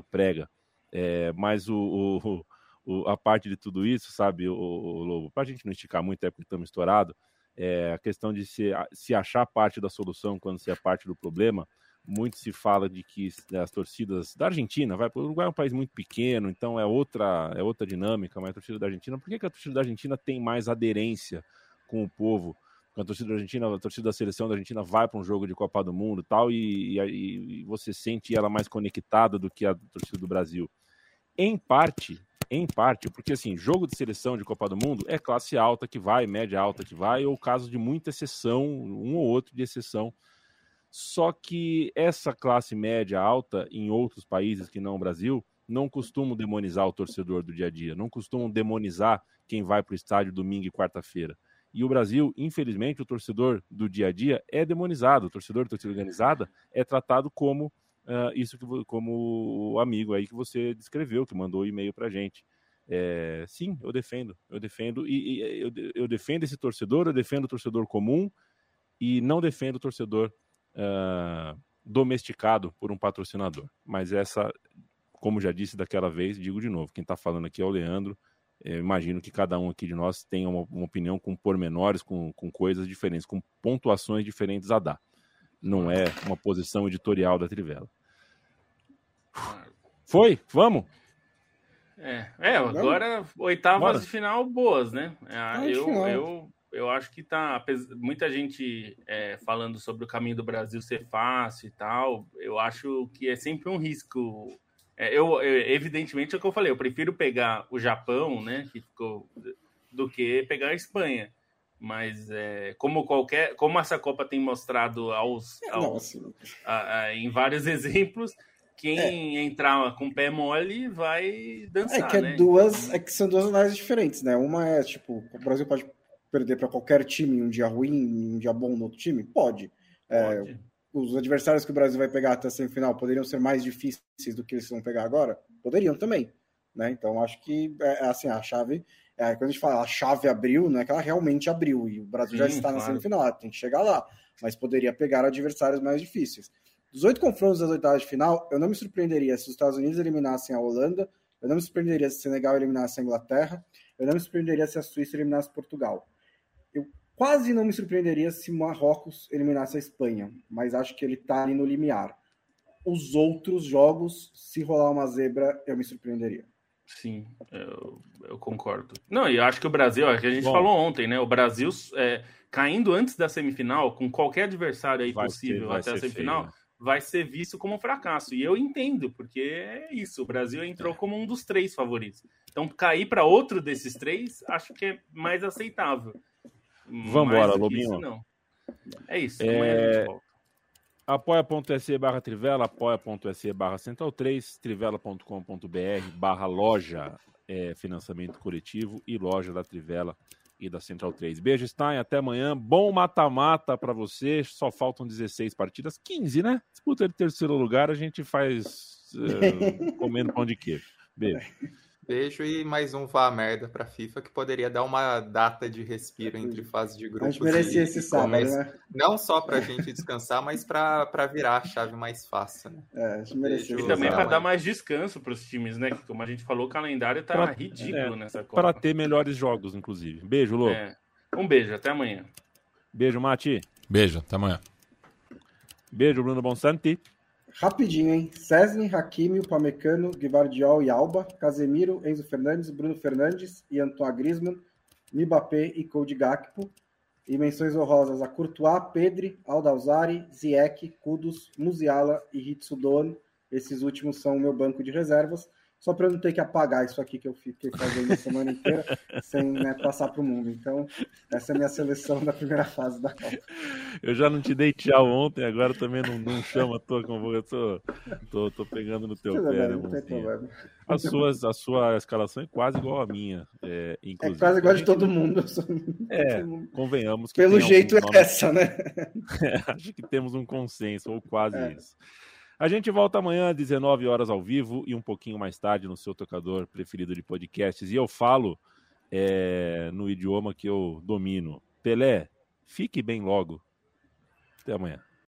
prega. É, mas o, o, o, a parte de tudo isso, sabe, o, o Lobo, para a gente não esticar muito, é porque estamos estourados é, a questão de se, se achar parte da solução quando se é parte do problema. Muito se fala de que as torcidas da Argentina, vai, o Uruguai é um país muito pequeno, então é outra, é outra dinâmica, mas a torcida da Argentina, por que, que a torcida da Argentina tem mais aderência com o povo? a torcida da Argentina, a torcida da seleção da Argentina vai para um jogo de Copa do Mundo tal, e, e, e você sente ela mais conectada do que a torcida do Brasil. Em parte, em parte, porque assim, jogo de seleção de Copa do Mundo é classe alta que vai, média alta que vai, ou caso de muita exceção, um ou outro de exceção. Só que essa classe média alta em outros países que não o Brasil não costumam demonizar o torcedor do dia a dia, não costumam demonizar quem vai para o estádio domingo e quarta-feira. E o Brasil, infelizmente, o torcedor do dia a dia é demonizado, o torcedor da torcida organizada é tratado como uh, isso que, como o amigo aí que você descreveu, que mandou o e-mail para gente. É, sim, eu defendo, eu defendo e, e eu, eu, defendo esse torcedor, eu defendo o torcedor comum e não defendo o torcedor uh, domesticado por um patrocinador. Mas essa, como já disse daquela vez, digo de novo, quem está falando aqui é o Leandro. Eu imagino que cada um aqui de nós tenha uma, uma opinião com pormenores, com, com coisas diferentes, com pontuações diferentes a dar. Não é uma posição editorial da Trivela. Foi? Vamos? É, é agora oitavas Bora. de final boas, né? É, eu, eu, eu acho que tá. Muita gente é, falando sobre o caminho do Brasil ser fácil e tal. Eu acho que é sempre um risco. É, eu, eu, evidentemente, é o que eu falei, eu prefiro pegar o Japão, né? Que ficou, do que pegar a Espanha. Mas é, como qualquer, como essa Copa tem mostrado aos, é, aos a, a, em vários <laughs> exemplos, quem é. entrar com o pé mole vai dançar. É que é né? duas, é que são duas análises diferentes, né? Uma é tipo, o Brasil pode perder para qualquer time um dia ruim, um dia bom no outro time? Pode. É, pode. É, os adversários que o Brasil vai pegar até a semifinal poderiam ser mais difíceis do que eles vão pegar agora? Poderiam também. Né? Então acho que é, é assim, a chave. É, quando a gente fala a chave abriu, não é que ela realmente abriu, e o Brasil Sim, já está claro. na semifinal, tem que chegar lá, mas poderia pegar adversários mais difíceis. Dos oito confrontos das oitavas de final, eu não me surpreenderia se os Estados Unidos eliminassem a Holanda, eu não me surpreenderia se o Senegal eliminasse a Inglaterra, eu não me surpreenderia se a Suíça eliminasse Portugal. Eu quase não me surpreenderia se Marrocos eliminasse a Espanha, mas acho que ele está ali no limiar. Os outros jogos, se rolar uma zebra, eu me surpreenderia. Sim, eu, eu concordo. Não, e eu acho que o Brasil, é que a gente Bom, falou ontem, né? O Brasil é, caindo antes da semifinal, com qualquer adversário aí possível até a semifinal, feio, né? Vai ser visto como um fracasso. E eu entendo, porque é isso. O Brasil entrou como um dos três favoritos. Então, cair para outro desses três, acho que é mais aceitável. Vamos embora, Lobinho. Isso, não. É isso. É... Apoia.se barra Trivela, apoia.se barra Central 3, trivela.com.br barra loja, é, financiamento coletivo e loja da Trivela e da Central 3. Beijo, Stein, até amanhã. Bom mata-mata para você. Só faltam 16 partidas, 15, né? Disputa de terceiro lugar, a gente faz uh, <laughs> comendo pão de queijo. Beijo. Beijo e mais um vá a merda pra FIFA que poderia dar uma data de respiro entre fases de grupos. A gente merecia esse sábado, né? Não só pra gente descansar, mas pra, pra virar a chave mais fácil, né? É, a gente merecia. E também pra dar mais descanso pros times, né? Que, como a gente falou, o calendário tá pra, ridículo é, nessa Copa. Para ter melhores jogos, inclusive. Beijo, Lô. É. Um beijo, até amanhã. Beijo, Mati. Beijo, até amanhã. Beijo, Bruno Bonsanti. Rapidinho, hein? Cesny, Hakimi, Pamecano, Guivardiol e Alba, Casemiro, Enzo Fernandes, Bruno Fernandes e Antoine Griezmann, Mbappé e Cody Gakpo. E menções honrosas a Courtois, Pedri, Aldalzari, Ziyech, Kudus, Musiala e Hitsudon. Esses últimos são o meu banco de reservas só para eu não ter que apagar isso aqui que eu fiquei fazendo a semana inteira, <laughs> sem né, passar para o mundo. Então, essa é a minha seleção da primeira fase da Copa. Eu já não te dei tchau ontem, agora também não, não chama a tua convocação. Tô, tô pegando no teu Tudo pé, bem, né, não tem problema. A, suas, a sua escalação é quase igual à minha. É, é quase igual de todo mundo. É, convenhamos que. Pelo jeito é essa, né? <laughs> acho que temos um consenso, ou quase é. isso. A gente volta amanhã às 19 horas ao vivo e um pouquinho mais tarde no seu tocador preferido de podcasts. E eu falo é, no idioma que eu domino. Pelé, fique bem logo. Até amanhã.